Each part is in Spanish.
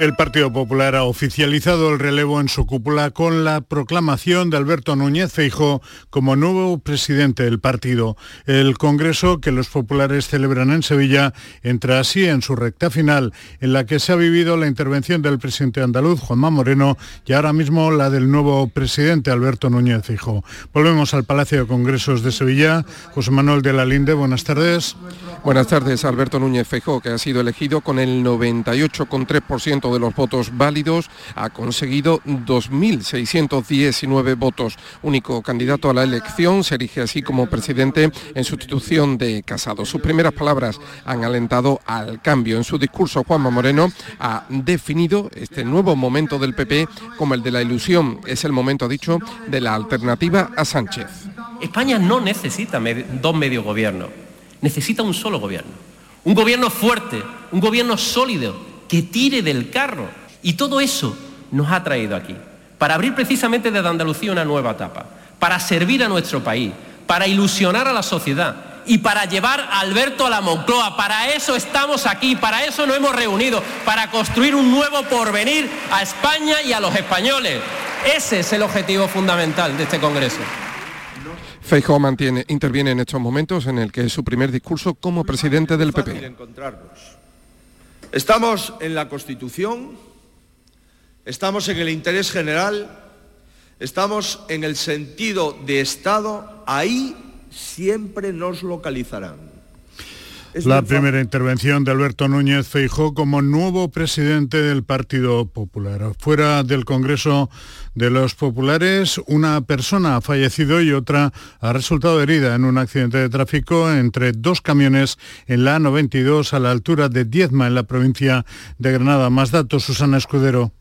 El Partido Popular ha oficializado el relevo en su cúpula con la proclamación de Alberto Núñez Feijo como nuevo presidente del partido. El Congreso que los populares celebran en Sevilla entra así en su recta final, en la que se ha vivido la intervención del presidente andaluz, Juanma Moreno, y ahora mismo la del nuevo presidente, Alberto Núñez Feijo. Volvemos al Palacio de Congresos de Sevilla. José Manuel de la Linde, buenas tardes. Buenas tardes, Alberto Núñez Feijo, que ha sido elegido con el 98,3% de los votos válidos, ha conseguido 2.619 votos. Único candidato a la elección, se erige así como presidente en sustitución de Casado. Sus primeras palabras han alentado al cambio. En su discurso, Juanma Moreno ha definido este nuevo momento del PP como el de la ilusión. Es el momento, ha dicho, de la alternativa a Sánchez. España no necesita dos medio gobiernos, necesita un solo gobierno. Un gobierno fuerte, un gobierno sólido, que tire del carro. Y todo eso nos ha traído aquí, para abrir precisamente desde Andalucía una nueva etapa, para servir a nuestro país, para ilusionar a la sociedad y para llevar a Alberto a la Moncloa. Para eso estamos aquí, para eso nos hemos reunido, para construir un nuevo porvenir a España y a los españoles. Ese es el objetivo fundamental de este Congreso. Feijóo mantiene, interviene en estos momentos en el que es su primer discurso como presidente del PP. Estamos en la Constitución, estamos en el interés general, estamos en el sentido de Estado, ahí siempre nos localizarán. La primera intervención de Alberto Núñez Feijó como nuevo presidente del Partido Popular. Fuera del Congreso de los Populares, una persona ha fallecido y otra ha resultado herida en un accidente de tráfico entre dos camiones en la A92 a la altura de Diezma en la provincia de Granada. Más datos, Susana Escudero.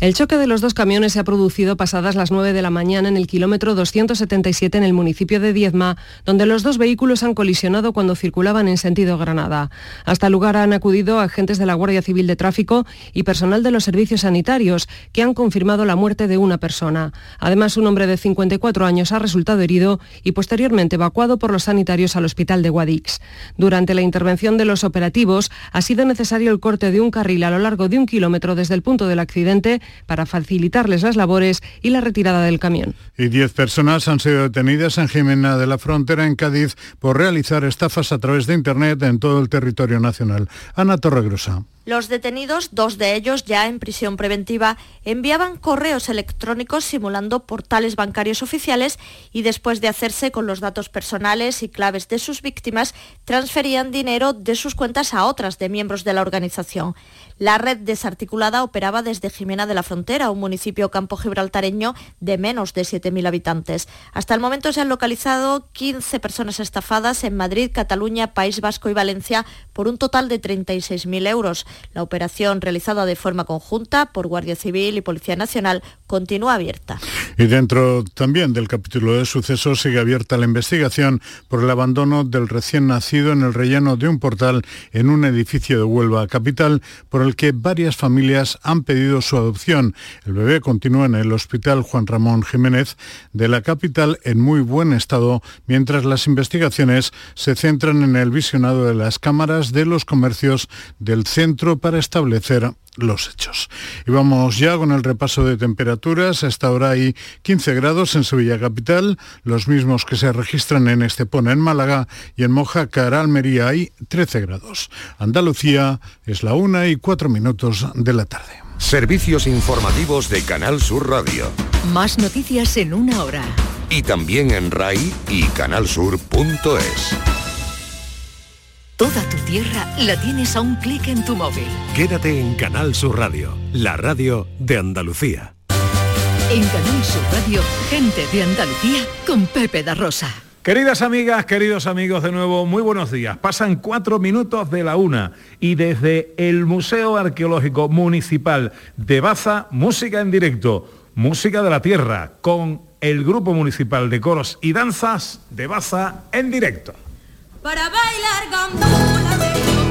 El choque de los dos camiones se ha producido pasadas las 9 de la mañana en el kilómetro 277 en el municipio de Diezma, donde los dos vehículos han colisionado cuando circulaban en sentido Granada. Hasta el lugar han acudido agentes de la Guardia Civil de Tráfico y personal de los servicios sanitarios, que han confirmado la muerte de una persona. Además, un hombre de 54 años ha resultado herido y posteriormente evacuado por los sanitarios al hospital de Guadix. Durante la intervención de los operativos, ha sido necesario el corte de un carril a lo largo de un kilómetro desde el punto del accidente para facilitarles las labores y la retirada del camión. Y diez personas han sido detenidas en Jimena de la Frontera, en Cádiz, por realizar estafas a través de Internet en todo el territorio nacional. Ana Torregrosa. Los detenidos, dos de ellos ya en prisión preventiva, enviaban correos electrónicos simulando portales bancarios oficiales y después de hacerse con los datos personales y claves de sus víctimas, transferían dinero de sus cuentas a otras de miembros de la organización. La red desarticulada operaba desde Jimena de la Frontera, un municipio campo gibraltareño de menos de 7.000 habitantes. Hasta el momento se han localizado 15 personas estafadas en Madrid, Cataluña, País Vasco y Valencia por un total de 36.000 euros. La operación realizada de forma conjunta por Guardia Civil y Policía Nacional continúa abierta. Y dentro también del capítulo de sucesos sigue abierta la investigación por el abandono del recién nacido en el relleno de un portal en un edificio de Huelva capital por el que varias familias han pedido su adopción. El bebé continúa en el Hospital Juan Ramón Jiménez de la capital en muy buen estado, mientras las investigaciones se centran en el visionado de las cámaras de los comercios del centro para establecer los hechos. Y vamos ya con el repaso de temperaturas. Hasta ahora hay 15 grados en Sevilla Capital, los mismos que se registran en Estepona, en Málaga, y en Moja, Cara, Almería hay 13 grados. Andalucía es la una y cuatro minutos de la tarde. Servicios informativos de Canal Sur Radio. Más noticias en una hora. Y también en RAI y canalsur.es. Toda tu tierra la tienes a un clic en tu móvil. Quédate en Canal Sur Radio, la radio de Andalucía. En Canal Sur Radio, gente de Andalucía con Pepe da Rosa. Queridas amigas, queridos amigos, de nuevo, muy buenos días. Pasan cuatro minutos de la una y desde el Museo Arqueológico Municipal de Baza, música en directo, música de la tierra, con el Grupo Municipal de Coros y Danzas de Baza en directo para bailar gambula Grupo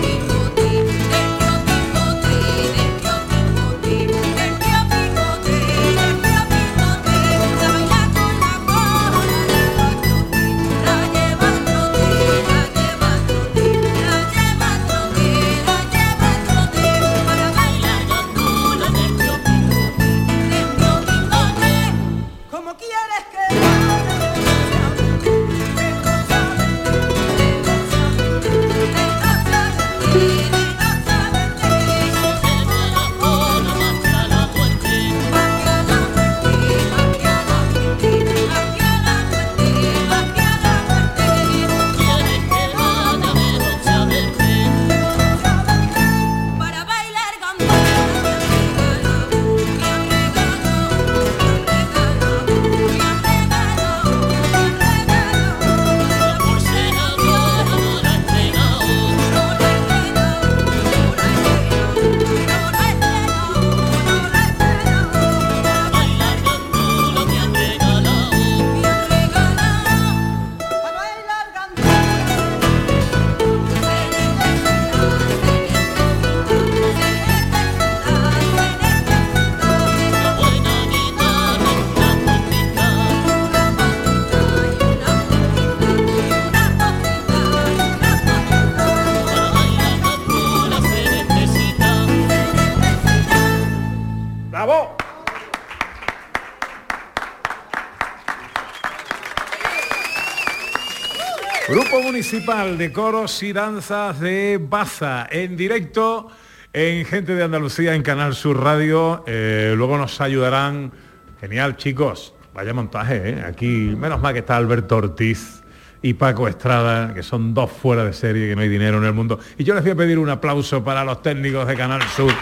Municipal de Coros y Danzas de Baza, en directo en Gente de Andalucía, en Canal Sur Radio. Eh, luego nos ayudarán. Genial, chicos. Vaya montaje, ¿eh? Aquí, menos mal que está Alberto Ortiz y Paco Estrada, que son dos fuera de serie, que no hay dinero en el mundo. Y yo les voy a pedir un aplauso para los técnicos de Canal Sur,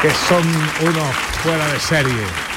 que son unos fuera de serie.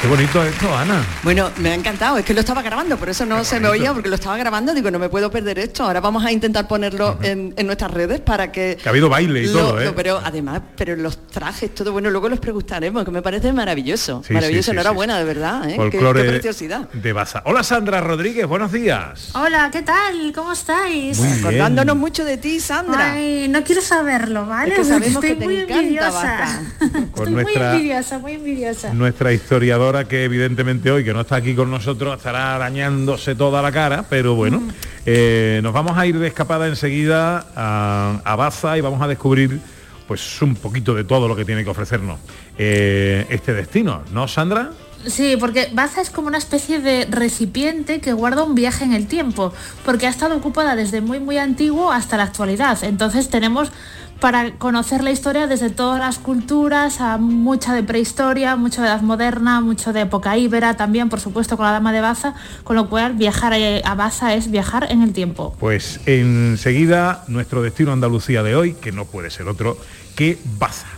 Qué bonito esto, Ana. Bueno, me ha encantado, es que lo estaba grabando, por eso no se me oía, porque lo estaba grabando, digo, no me puedo perder esto. Ahora vamos a intentar ponerlo en, en nuestras redes para que... Que ha habido baile y lo- todo, ¿eh? lo- pero además, pero los trajes, todo bueno, luego los preguntaremos, que me parece maravilloso. Sí, maravilloso, sí, sí, enhorabuena, de verdad, ¿eh? Qué- qué preciosidad. de Baza. Hola Sandra Rodríguez, buenos días. Hola, ¿qué tal? ¿Cómo estáis? Muy bien. Acordándonos mucho de ti, Sandra. Ay, no quiero saberlo, ¿vale? Es que sabemos Estoy que te muy encanta envidiosa. Estoy nuestra- muy envidiosa, muy envidiosa. Nuestra historiadora que evidentemente hoy, que no está aquí con nosotros, estará arañándose toda la cara, pero bueno, Mm. eh, nos vamos a ir de escapada enseguida a, a Baza y vamos a descubrir pues un poquito de todo lo que tiene que ofrecernos eh, este destino, ¿no, Sandra? Sí, porque Baza es como una especie de recipiente que guarda un viaje en el tiempo, porque ha estado ocupada desde muy muy antiguo hasta la actualidad. Entonces tenemos para conocer la historia desde todas las culturas, a mucha de prehistoria, mucho de edad moderna, mucho de época íbera, también por supuesto con la dama de Baza, con lo cual viajar a Baza es viajar en el tiempo. Pues enseguida nuestro destino Andalucía de hoy, que no puede ser otro que Baza.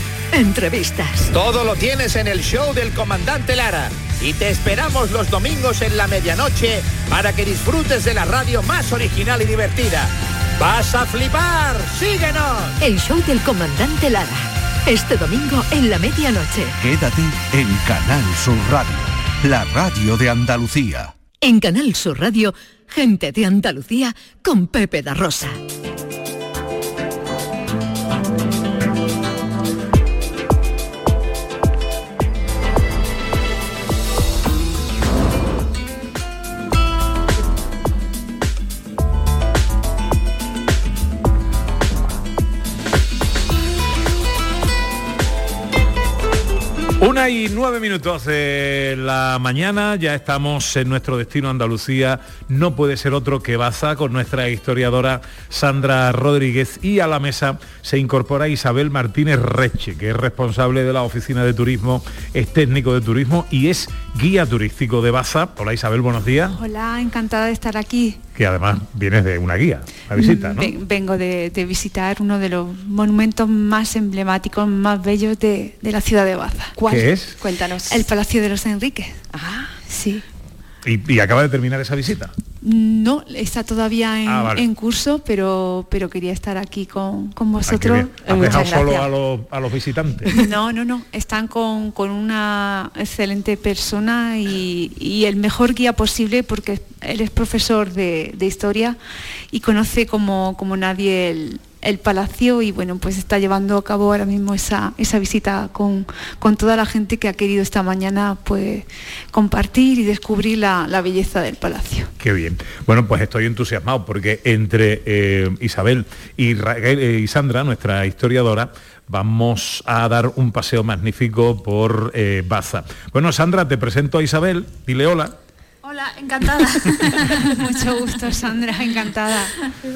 entrevistas. Todo lo tienes en el show del comandante Lara. Y te esperamos los domingos en la medianoche para que disfrutes de la radio más original y divertida. ¡Vas a flipar! ¡Síguenos! El show del comandante Lara. Este domingo en la medianoche. Quédate en Canal Sur Radio, la radio de Andalucía. En Canal Sur Radio, gente de Andalucía con Pepe da Rosa. Una nueve minutos de la mañana, ya estamos en nuestro destino Andalucía, no puede ser otro que Baza con nuestra historiadora Sandra Rodríguez y a la mesa se incorpora Isabel Martínez Reche, que es responsable de la Oficina de Turismo, es técnico de turismo y es guía turístico de Baza. Hola Isabel, buenos días, Hola, encantada de estar aquí. Que además vienes de una guía, la visita, ¿no? Ven- Vengo de, de visitar uno de los monumentos más emblemáticos, más bellos de, de la ciudad de Baza. ¿Cuál? ¿Qué es? Cuéntanos. El Palacio de los Enriques. Ah, sí. Y, y acaba de terminar esa visita. No, está todavía en, Ah, vale. en curso, pero, pero quería estar aquí con, con Ah, vosotros. bien. ¿Has dejado solo a los, a los visitantes? No, no, no. Están con, con una excelente persona y, y el mejor guía posible porque él es profesor de, de historia y conoce como, como nadie el, el palacio y bueno, pues está llevando a cabo ahora mismo esa, esa visita con, con toda la gente que ha querido esta mañana pues compartir y descubrir la, la belleza del palacio. Qué bien. Bueno, pues estoy entusiasmado porque entre eh, Isabel y, Ra- eh, Sandra, nuestra historiadora, vamos a dar un paseo magnífico por eh, Baza. Bueno, Sandra, te presento a Isabel. Dile hola. Hola, encantada. Mucho gusto, Sandra, encantada.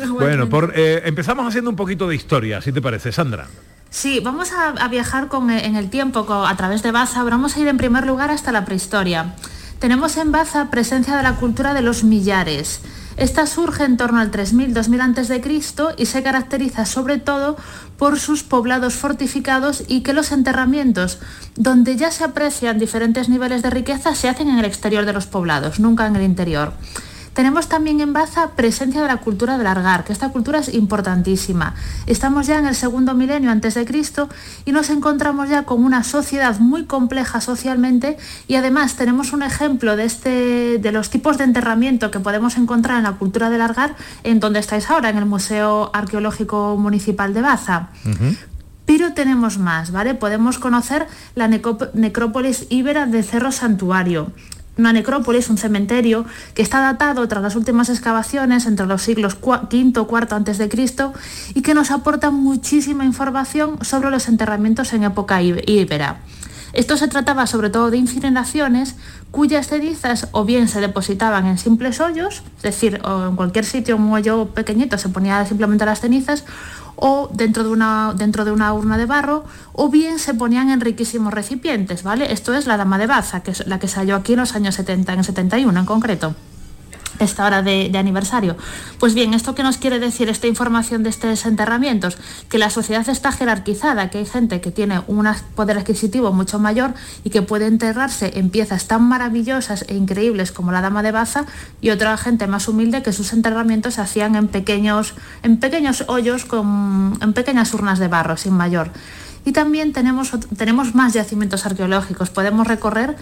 Bueno, por, eh, empezamos haciendo un poquito de historia, si te parece, Sandra. Sí, vamos a, a viajar con, eh, en el tiempo a través de Baza. Vamos a ir en primer lugar hasta la prehistoria. Tenemos en Baza presencia de la cultura de los millares. Esta surge en torno al 3000-2000 a.C. y se caracteriza sobre todo por sus poblados fortificados y que los enterramientos, donde ya se aprecian diferentes niveles de riqueza, se hacen en el exterior de los poblados, nunca en el interior. Tenemos también en Baza presencia de la cultura del argar, que esta cultura es importantísima. Estamos ya en el segundo milenio antes de Cristo y nos encontramos ya con una sociedad muy compleja socialmente y además tenemos un ejemplo de, este, de los tipos de enterramiento que podemos encontrar en la cultura del argar en donde estáis ahora, en el Museo Arqueológico Municipal de Baza. Pero tenemos más, ¿vale? Podemos conocer la necrópolis íbera de Cerro Santuario, una necrópolis, un cementerio, que está datado tras las últimas excavaciones entre los siglos V y IV Cristo y que nos aporta muchísima información sobre los enterramientos en época íbera. Esto se trataba sobre todo de incineraciones cuyas cenizas o bien se depositaban en simples hoyos, es decir, o en cualquier sitio, un hoyo pequeñito, se ponía simplemente las cenizas, o dentro de, una, dentro de una urna de barro, o bien se ponían en riquísimos recipientes, ¿vale? Esto es la dama de Baza, que es la que se halló aquí en los años 70, en el 71 en concreto esta hora de, aniversario. Pues bien, ¿esto qué nos quiere decir esta información de estos enterramientos? Que la sociedad está jerarquizada, que hay gente que tiene un poder adquisitivo mucho mayor y que puede enterrarse en piezas tan maravillosas e increíbles como la Dama de Baza y otra gente más humilde que sus enterramientos se hacían en pequeños, en pequeños hoyos, con, en pequeñas urnas de barro, sin mayor. Y también tenemos, tenemos más yacimientos arqueológicos. Podemos recorrer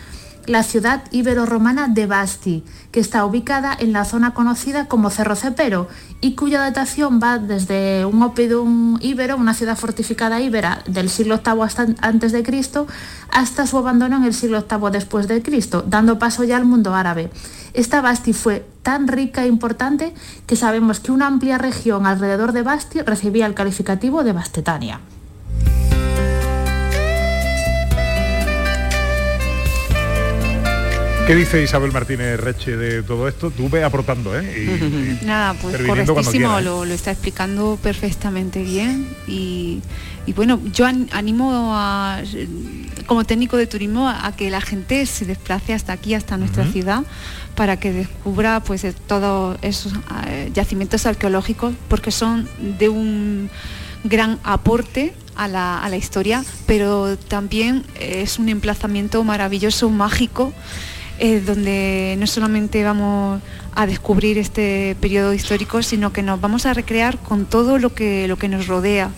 la ciudad ibero-romana de Basti, que está ubicada en la zona conocida como Cerro Cepero y cuya datación va desde un opidum íbero, una ciudad fortificada íbera del siglo VIII antes de Cristo, hasta su abandono en el siglo VIII después de Cristo, dando paso ya al mundo árabe. Esta Basti fue tan rica e importante que sabemos que una amplia región alrededor de Basti recibía el calificativo de Bastetania. ¿Qué dice Isabel Martínez Reche de todo esto? Tú ve aportando, ¿eh? Nada, pues correctísimo, ¿eh? lo, está explicando perfectamente bien y, bueno, yo animo a, como técnico de turismo a que la gente se desplace hasta aquí, hasta nuestra ciudad, para que descubra pues todos esos eh, yacimientos arqueológicos, porque son de un gran aporte a la, a la historia, pero también es un emplazamiento maravilloso, mágico donde no solamente vamos a descubrir este periodo histórico, sino que nos vamos a recrear con todo lo que, lo que nos rodea.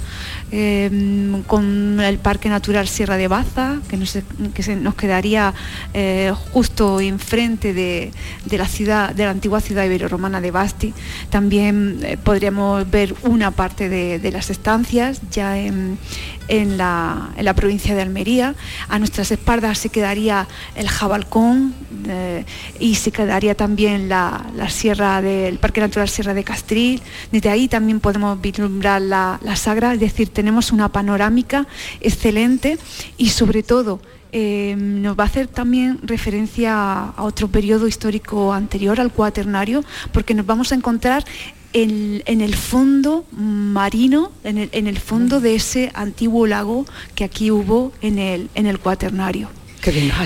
Em, con el Parque Natural Sierra de Baza, que nos, que nos quedaría eh, justo enfrente de, de, la ciudad, de la antigua ciudad ibero-romana de Basti. También eh, podríamos ver una parte de, las estancias ya en, en, la, en, la, provincia de Almería. A nuestras espaldas se quedaría el Jabalcón eh, y se quedaría también la, la, sierra del Parque Natural Sierra de Castril. Desde ahí también podemos vislumbrar la, la Sagra, es decir, tenemos una panorámica excelente y sobre todo eh, nos va a hacer también referencia a otro periodo histórico anterior al cuaternario, porque nos vamos a encontrar en, el fondo marino, en el, fondo de ese antiguo lago que aquí hubo en el, en el cuaternario.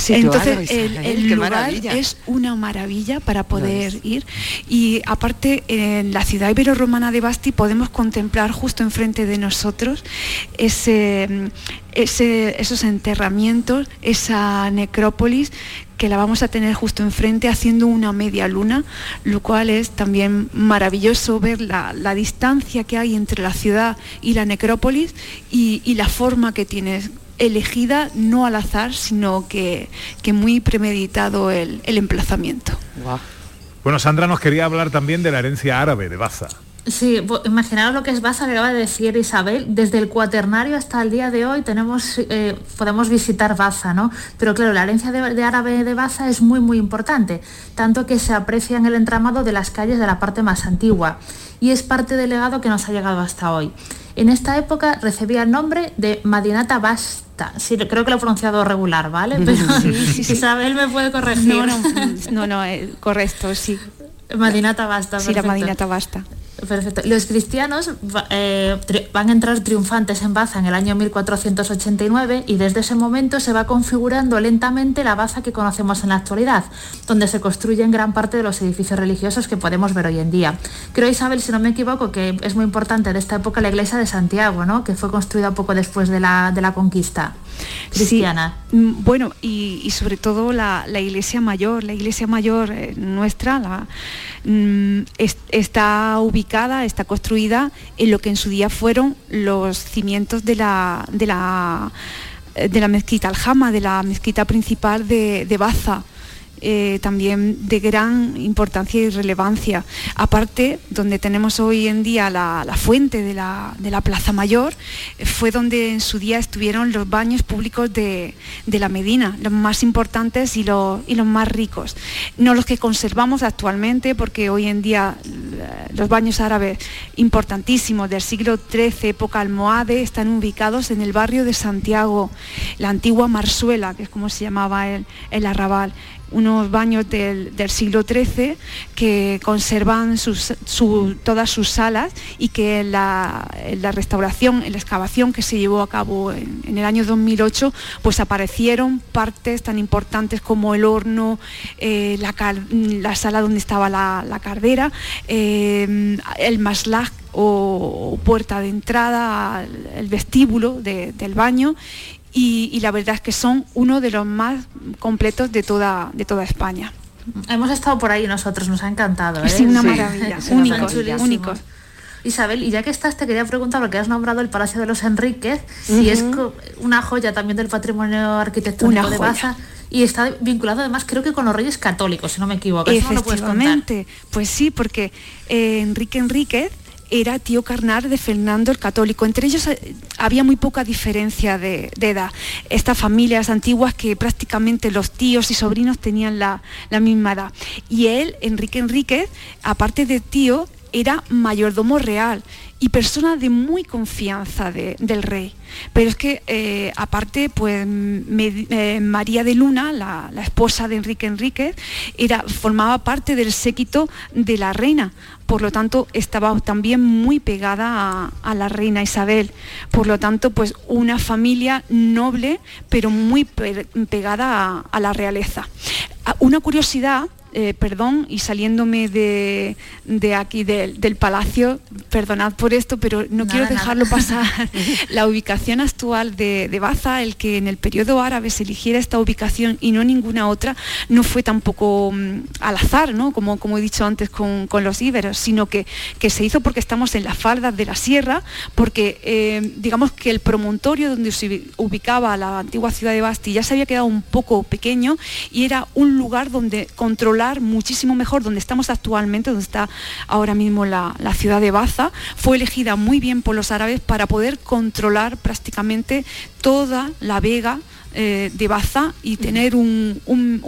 Entonces, el, lugar es una maravilla para poder ir. Y aparte, en la ciudad ibero-romana de Basti podemos contemplar justo enfrente de nosotros ese, esos enterramientos, esa necrópolis que la vamos a tener justo enfrente haciendo una media luna, lo cual es también maravilloso ver la, distancia que hay entre la ciudad y la necrópolis y, y la forma que tiene elegida no al azar, sino que, muy premeditado el, emplazamiento. Bueno, Sandra nos quería hablar también de la herencia árabe de Baza. Sí, imaginaros lo que es Baza, que acaba de decir Isabel. Desde el cuaternario hasta el día de hoy tenemos, eh, podemos visitar Baza, ¿no? Pero claro, la herencia de, árabe de Baza es muy, muy importante, tanto que se aprecia en el entramado de las calles de la parte más antigua y es parte del legado que nos ha llegado hasta hoy. En esta época recibía el nombre de Madinata Basta. Sí, creo que lo he pronunciado regular, ¿vale? Pero Isabel me puede corregir. No, no, no, no eh, correcto, sí. Madinata Basta. Sí, la Madinata Basta. Perfecto. Los cristianos eh, van a entrar triunfantes en Baza en el año 1489 y desde ese momento se va configurando lentamente la Baza que conocemos en la actualidad, donde se construyen gran parte de los edificios religiosos que podemos ver hoy en día. Creo, Isabel, si no me equivoco, que es muy importante de esta época la iglesia de Santiago, ¿no? que fue construida poco después de la, de la conquista cristiana. Mm, bueno, y, sobre todo la, iglesia mayor, la iglesia mayor eh, nuestra, la, mm, está ubicada, está construida en lo que en su día fueron los cimientos de la, de la, de la mezquita Aljama, de la mezquita principal de Baza. Eh, también de gran importancia y relevancia. Aparte, donde tenemos hoy en día la, fuente de la, Plaza Mayor, eh, fue donde en su día estuvieron los baños públicos de, la Medina, los más importantes y los, más ricos. No los que conservamos actualmente, porque hoy en día eh, los baños árabes importantísimos del siglo XIII, época almohade, están ubicados en el barrio de Santiago, la antigua Marsuela, que es como se llamaba el arrabal unos baños del, siglo XIII que conservan todas sus salas y que en la, restauración, en la excavación que se llevó a cabo en, el año 2008, pues aparecieron partes tan importantes como el horno, eh, la, sala donde estaba la, cardera, eh, el maslaj o, puerta de entrada, el vestíbulo del baño y, la verdad es que son uno de los más completos de toda, de toda España. Hemos estado por ahí nosotros, nos ha encantado. Es ¿eh? una maravilla, únicos, Isabel, y ya que estás, te quería preguntar, porque has nombrado el Palacio de los Enríquez, si es una joya también del patrimonio arquitectónico de Baza y está vinculado además creo que con los reyes católicos, si no me equivoco. Efectivamente, pues sí, porque eh, Enrique Enríquez era tío carnal de Fernando el Católico. Entre ellos eh, había muy poca diferencia de, edad. Estas familias antiguas que prácticamente los tíos y sobrinos tenían la, misma edad. Y él, Enrique Enríquez, aparte de tío, era mayordomo real y persona de muy confianza del rey. Pero es que eh, aparte, pues eh, María de Luna, la, esposa de Enrique Enríquez, era, formaba parte del séquito de la reina. Por lo tanto, estaba también muy pegada a, la reina Isabel. Por lo tanto, pues una familia noble, pero muy pegada a la realeza. Ah, una curiosidad eh, perdón, y saliéndome de, aquí del palacio, perdonad por esto, pero no quiero dejarlo pasar. la ubicación actual de, Baza, el que en el periodo árabe se eligiera esta ubicación y no ninguna otra, no fue tampoco mm, al azar, ¿no? como, como he dicho antes con, los íberos, sino que, que, se hizo porque estamos en las faldas de la sierra, porque eh, digamos que el promontorio donde se ubicaba la antigua ciudad de Basti ya se había quedado un poco pequeño y era un lugar donde controlar muchísimo mejor donde estamos actualmente, donde está ahora mismo la, ciudad de Baza, fue elegida muy bien por los árabes para poder controlar prácticamente toda la vega eh, de Baza y tener un,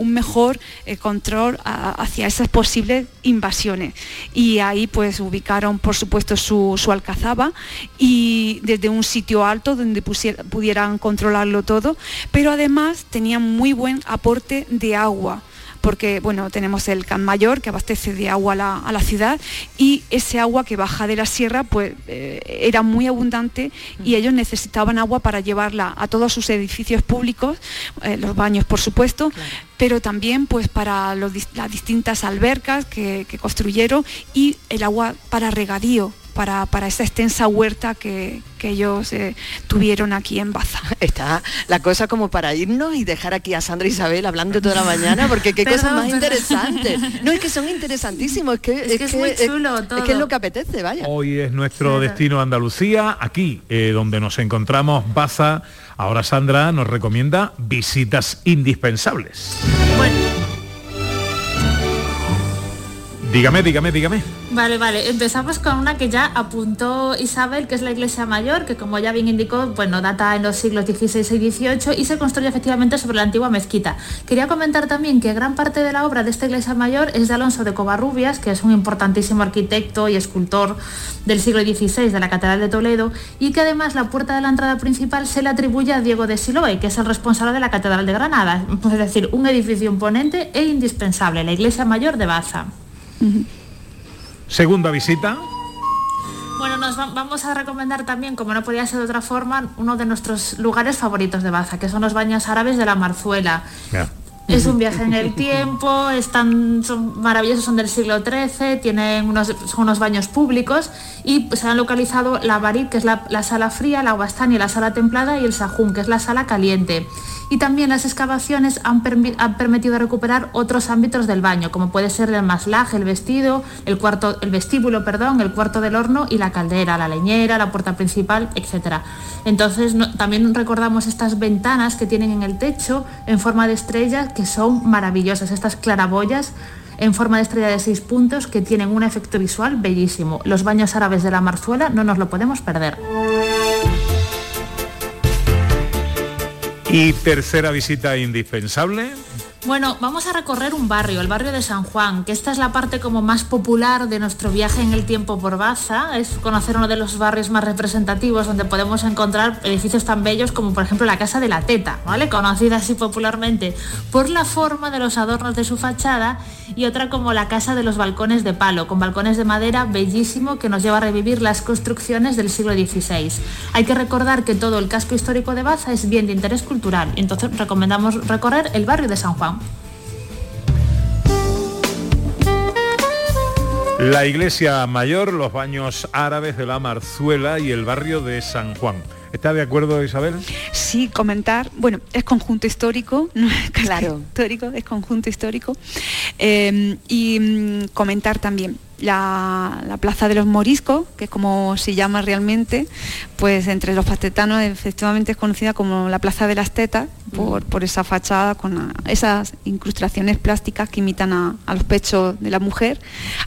mejor eh, control hacia esas posibles invasiones. Y ahí pues ubicaron por supuesto su, alcazaba y desde un sitio alto donde pudieran controlarlo todo, pero además tenían muy buen aporte de agua porque bueno, tenemos el Can Mayor que abastece de agua a la, ciudad y ese agua que baja de la sierra pues eh, era muy abundante y ellos necesitaban agua para llevarla a todos sus edificios públicos, eh, los baños por supuesto, pero también pues para las distintas albercas que, construyeron y el agua para regadío, para, esa extensa huerta que, ellos eh, tuvieron aquí en Baza. Está la cosa como para irnos y dejar aquí a Sandra Isabel hablando toda la mañana, porque qué cosas más interesantes. No, es que son interesantísimos, es que es, muy chulo todo. Es que es lo que apetece, vaya. Hoy es nuestro destino Andalucía, aquí eh, donde nos encontramos Baza Ahora Sandra nos recomienda visitas indispensables. Dígame, dígame, dígame. Vale, vale. Empezamos con una que ya apuntó Isabel, que es la iglesia mayor, que como ya bien indicó, bueno, data en los siglos XVI y XVIII y se construye efectivamente sobre la antigua mezquita. Quería comentar también que gran parte de la obra de esta iglesia mayor es de Alonso de Covarrubias, que es un importantísimo arquitecto y escultor del siglo XVI de la Catedral de Toledo, y que además la puerta de la entrada principal se le atribuye a Diego de Siloé, que es el responsable de la Catedral de Granada. Es decir, un edificio imponente e indispensable, la iglesia mayor de Baza. Segunda visita. Bueno, nos vamos a recomendar también, como no podía ser de otra forma, uno de nuestros lugares favoritos de Baza, que son los baños árabes de la Marzuela. Es un viaje en el tiempo, están, son maravillosos, son del siglo XIII, tienen unos, son unos baños públicos y se han localizado la Barit, que es la, sala fría, la Huastani, la sala templada y el Sahún, que es la sala caliente y también las excavaciones han, permitido recuperar otros ámbitos del baño, como puede ser el maslaje, el vestido, el, cuarto, el vestíbulo, perdón, el cuarto del horno y la caldera, la leñera, la puerta principal, etc. Entonces también recordamos estas ventanas que tienen en el techo en forma de estrellas que son maravillosas, estas claraboyas en forma de estrella de seis puntos que tienen un efecto visual bellísimo. Los baños árabes de la Marzuela no nos lo podemos perder. Y tercera visita indispensable. Bueno, vamos a recorrer un barrio, el barrio de San Juan, que esta es la parte como más popular de nuestro viaje en el tiempo por Baza. Es conocer uno de los barrios más representativos donde podemos encontrar edificios tan bellos como por ejemplo la Casa de la Teta, ¿vale? Conocida así popularmente por la forma de los adornos de su fachada y otra como la Casa de los Balcones de Palo, con balcones de madera bellísimo que nos lleva a revivir las construcciones del siglo XVI. Hay que recordar que todo el casco histórico de Baza es bien de interés cultural, entonces recomendamos recorrer el barrio de San Juan. La iglesia mayor, los baños árabes de la Marzuela y el barrio de San Juan. ¿Está de acuerdo Isabel? Sí, comentar, bueno, es conjunto histórico, no es claro. histórico, es conjunto histórico. Eh, y mm, comentar también, la, Plaza de los Moriscos, que es como se llama realmente, pues entre los pastetanos efectivamente es conocida como la Plaza de las Tetas, por, por esa fachada con esas incrustaciones plásticas que imitan a, los pechos de la mujer.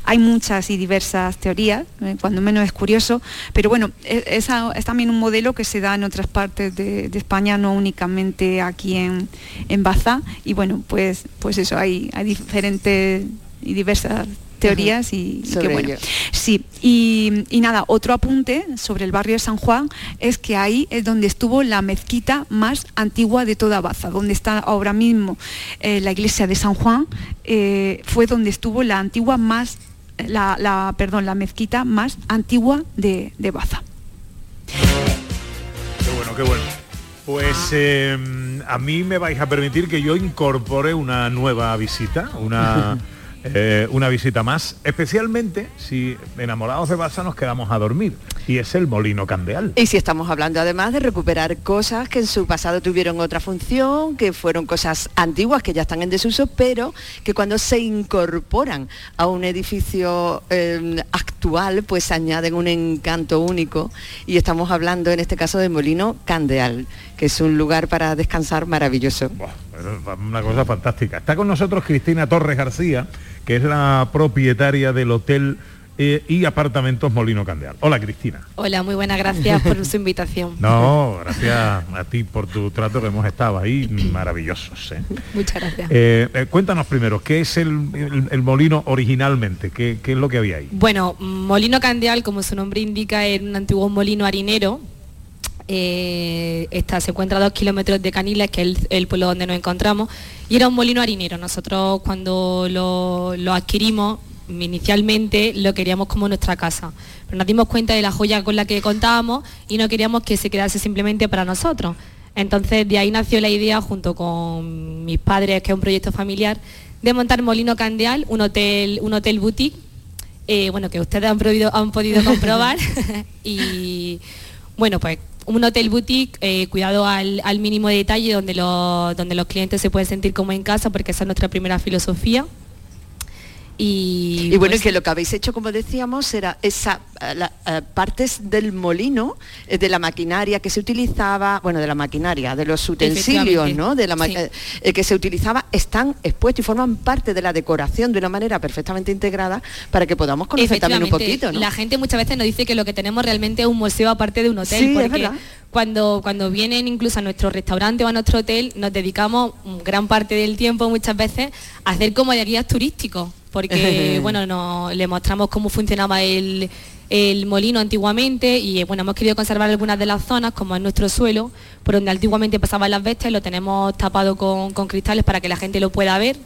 Hay muchas y diversas teorías, eh, cuando menos es curioso, pero bueno, e, es, es, también un modelo que se da en otras partes de, España, no únicamente aquí en, en Baza, y bueno, pues, pues eso, hay, hay diferentes y diversas teorías y, que bueno. Sí, y, nada, otro apunte sobre el barrio de San Juan es que ahí es donde estuvo la mezquita más antigua de toda Baza, donde está ahora mismo eh, la iglesia de San Juan, eh, fue donde estuvo la antigua más, la, perdón, la mezquita más antigua de, Baza. Qué bueno, qué bueno. Pues em, a mí me vais a permitir que yo incorpore una nueva visita, una Eh, una visita más, especialmente si enamorados de Baza nos quedamos a dormir, y es el Molino Candeal. Y si estamos hablando además de recuperar cosas que en su pasado tuvieron otra función, que fueron cosas antiguas que ya están en desuso, pero que cuando se incorporan a un edificio em, actual, pues añaden un encanto único, y estamos hablando en este caso de Molino Candeal, que es un lugar para descansar maravilloso. Una cosa fantástica. Está con nosotros Cristina Torres García, que es la propietaria del hotel eh, y apartamentos Molino Candeal. Hola Cristina. Hola, muy buenas gracias por su invitación. No, gracias a ti por tu trato que hemos estado ahí maravillosos. ¿eh? Muchas gracias. Eh, cuéntanos primero, ¿qué es el, molino originalmente? ¿Qué, es lo que había ahí? Bueno, Molino Candeal, como su nombre indica, es un antiguo molino harinero está, se encuentra a dos kilómetros de Caniles, que es el, pueblo donde nos encontramos, y era un molino harinero. Nosotros cuando lo, adquirimos, inicialmente lo queríamos como nuestra casa, pero nos dimos cuenta de la joya con la que contábamos y no queríamos que se quedase simplemente para nosotros. Entonces de ahí nació la idea, junto con mis padres, que es un proyecto familiar, de montar Molino Candeal, un hotel, un hotel boutique, eh, bueno, que ustedes han, han podido comprobar. y bueno, pues un hotel boutique, eh, cuidado al, mínimo detalle, donde, donde los clientes se pueden sentir como en casa, porque esa es nuestra primera filosofía. Y, bueno, pues que lo que habéis hecho, como decíamos, era esa eh, eh, partes del molino, de la maquinaria que se utilizaba, bueno, de la maquinaria, de los utensilios, ¿no? De la que se utilizaba, están expuestos y forman parte de la decoración de una manera perfectamente integrada para que podamos conocer también un poquito. La gente muchas veces nos dice que lo que tenemos realmente es un museo aparte de un hotel, porque cuando, cuando vienen incluso a nuestro restaurante o a nuestro hotel, nos dedicamos gran parte del tiempo muchas veces a hacer como de guías turísticos porque bueno, no, le mostramos cómo funcionaba el, molino antiguamente y bueno, hemos querido conservar algunas de las zonas, como en nuestro suelo, por donde antiguamente pasaban las bestias, lo tenemos tapado con, cristales para que la gente lo pueda ver.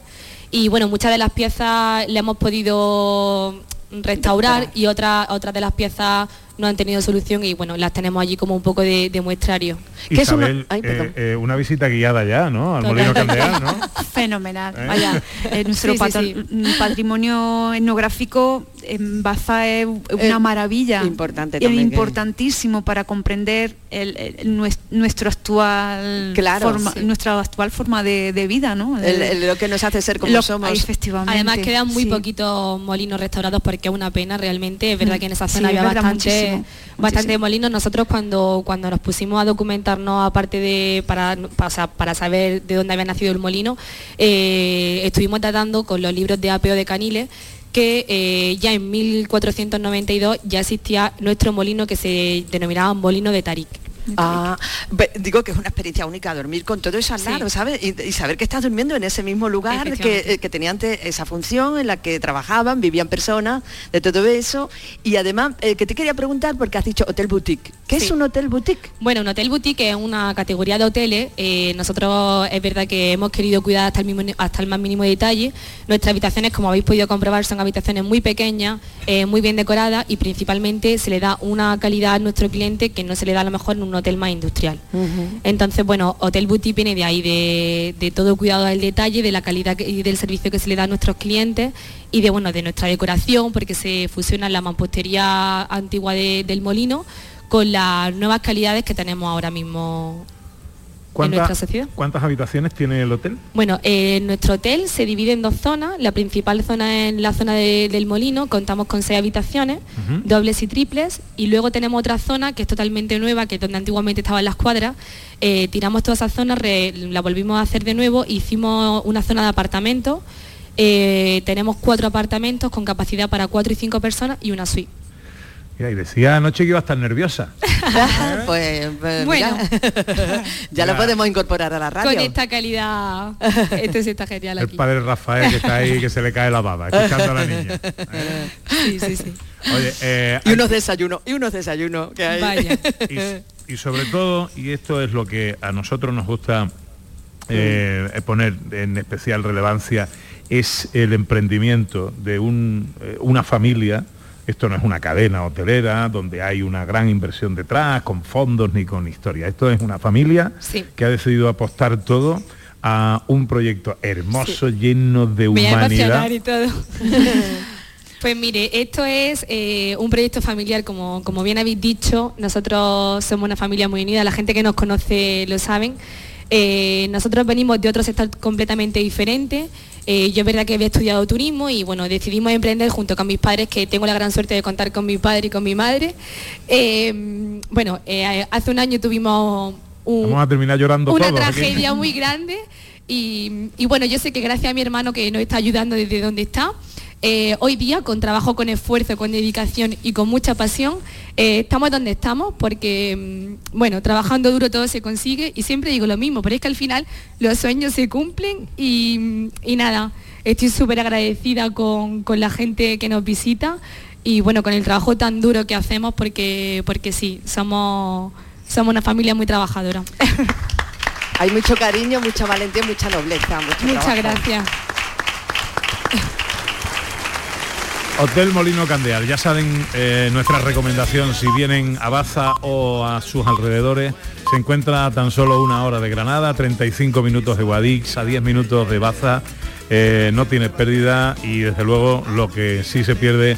Y bueno, muchas de las piezas le hemos podido restaurar y otras otras de las piezas no han tenido solución y bueno, las tenemos allí como un poco de, de muestrario. Isabel, eh, eh, una visita guiada ya, ¿no? Al Molino Candeal, ¿no? Fenomenal. ¿Eh? Vaya, eh, nuestro Sí, sí, patro- sí. patrimonio etnográfico Baza es una Eh, maravilla. importante también, que- importantísimo para comprender el- el- nues- nuestro actual Claro, forma, sí. nuestra actual forma de, de vida, ¿no? El- el- lo que nos hace ser como Lo- somos. Efectivamente. Además quedan muy sí. poquitos molinos restaurados porque es una pena realmente. Es verdad Mm, que en esa sí, zona es había verdad, bastante, muchísimo, bastante muchísimo. molinos. Nosotros cuando, cuando nos pusimos a documentarnos, aparte de para, para, o sea, para saber de dónde había nacido el molino, eh, estuvimos tratando con los libros de apeo de Caniles que eh, ya en 1492 ya existía nuestro molino que se denominaba molino de Tarik. Ah, digo que es una experiencia única dormir con todo eso al Sí. lado, ¿sabes? Y, y saber que estás durmiendo en ese mismo lugar que, eh, que tenía antes esa función en la que trabajaban, vivían personas, de todo eso. Y además, eh, que te quería preguntar, porque has dicho hotel boutique. ¿Qué es Sí. un hotel boutique? Bueno, un hotel boutique es una categoría de hoteles. eh, nosotros es verdad que hemos querido cuidar hasta el, mismo- hasta el más mínimo detalle. Nuestras habitaciones, como habéis podido comprobar, son habitaciones muy pequeñas, eh, muy bien decoradas y principalmente se le da una calidad a nuestro cliente que no se le da a lo mejor en un hotel más industrial. Entonces, bueno, Hotel Boutique viene de ahí, de, de todo cuidado al detalle, de la calidad que- y del servicio que se le da a nuestros clientes y de, bueno, de nuestra decoración, porque se fusiona la mampostería antigua de- del molino con las nuevas calidades que tenemos ahora mismo en nuestra sociedad. ¿Cuántas habitaciones tiene el hotel? Bueno, eh, nuestro hotel se divide en dos zonas. La principal zona es la zona de- del molino, contamos con seis habitaciones, dobles y triples, y luego tenemos otra zona que es totalmente nueva, que es donde antiguamente estaban las cuadras. Eh, tiramos toda esa zona, re- la volvimos a hacer de nuevo, hicimos una zona de apartamentos. Eh, tenemos cuatro apartamentos con capacidad para cuatro y cinco personas y una suite. Mira, y decía anoche que iba a estar nerviosa. pues, pues, Bueno. mira, ya lo podemos incorporar a la radio. Con esta calidad, esto sí está genial El aquí. padre Rafael que está ahí que se le cae la baba, escuchando a la niña. Sí, sí, sí. Oye, eh, Y unos desayunos, y unos desayunos que hay. Vaya. y, y sobre todo, y esto es lo que a nosotros nos gusta eh, poner en especial relevancia, es el emprendimiento de un, eh, una familia. Esto no es una cadena hotelera donde hay una gran inversión detrás, con fondos ni con historia. Esto es una familia Sí. que ha decidido apostar todo a un proyecto hermoso, lleno de humanidad. emocionar y todo. Pues mire, esto es eh, un proyecto familiar, como, como bien habéis dicho, nosotros somos una familia muy unida, la gente que nos conoce lo saben. Eh, nosotros venimos de otro sector completamente diferente. Eh, yo es verdad que había estudiado turismo y bueno, decidimos emprender junto con mis padres, que tengo la gran suerte de contar con mi padre y con mi madre. Eh, bueno, eh, hace un año tuvimos un, Vamos a terminar llorando una todos. aquí. tragedia muy grande y, y bueno, yo sé que gracias a mi hermano que nos está ayudando desde donde está, eh, hoy día con trabajo, con esfuerzo, con dedicación y con mucha pasión, eh, estamos donde estamos porque, mm, bueno, trabajando duro todo se consigue y siempre digo lo mismo, pero es que al final los sueños se cumplen y, y nada, estoy súper agradecida con, con la gente que nos visita y bueno, con el trabajo tan duro que hacemos porque, porque sí, somos, somos una familia muy trabajadora. Hay mucho cariño, mucha valentía, mucha nobleza. mucho Muchas trabajo. gracias. Hotel Molino Candeal, ya saben eh, nuestra recomendación si vienen a Baza o a sus alrededores. Se encuentra a tan solo una hora de Granada, 35 minutos de Guadix, a 10 minutos de Baza. Eh, no tiene pérdida y desde luego lo que sí se pierde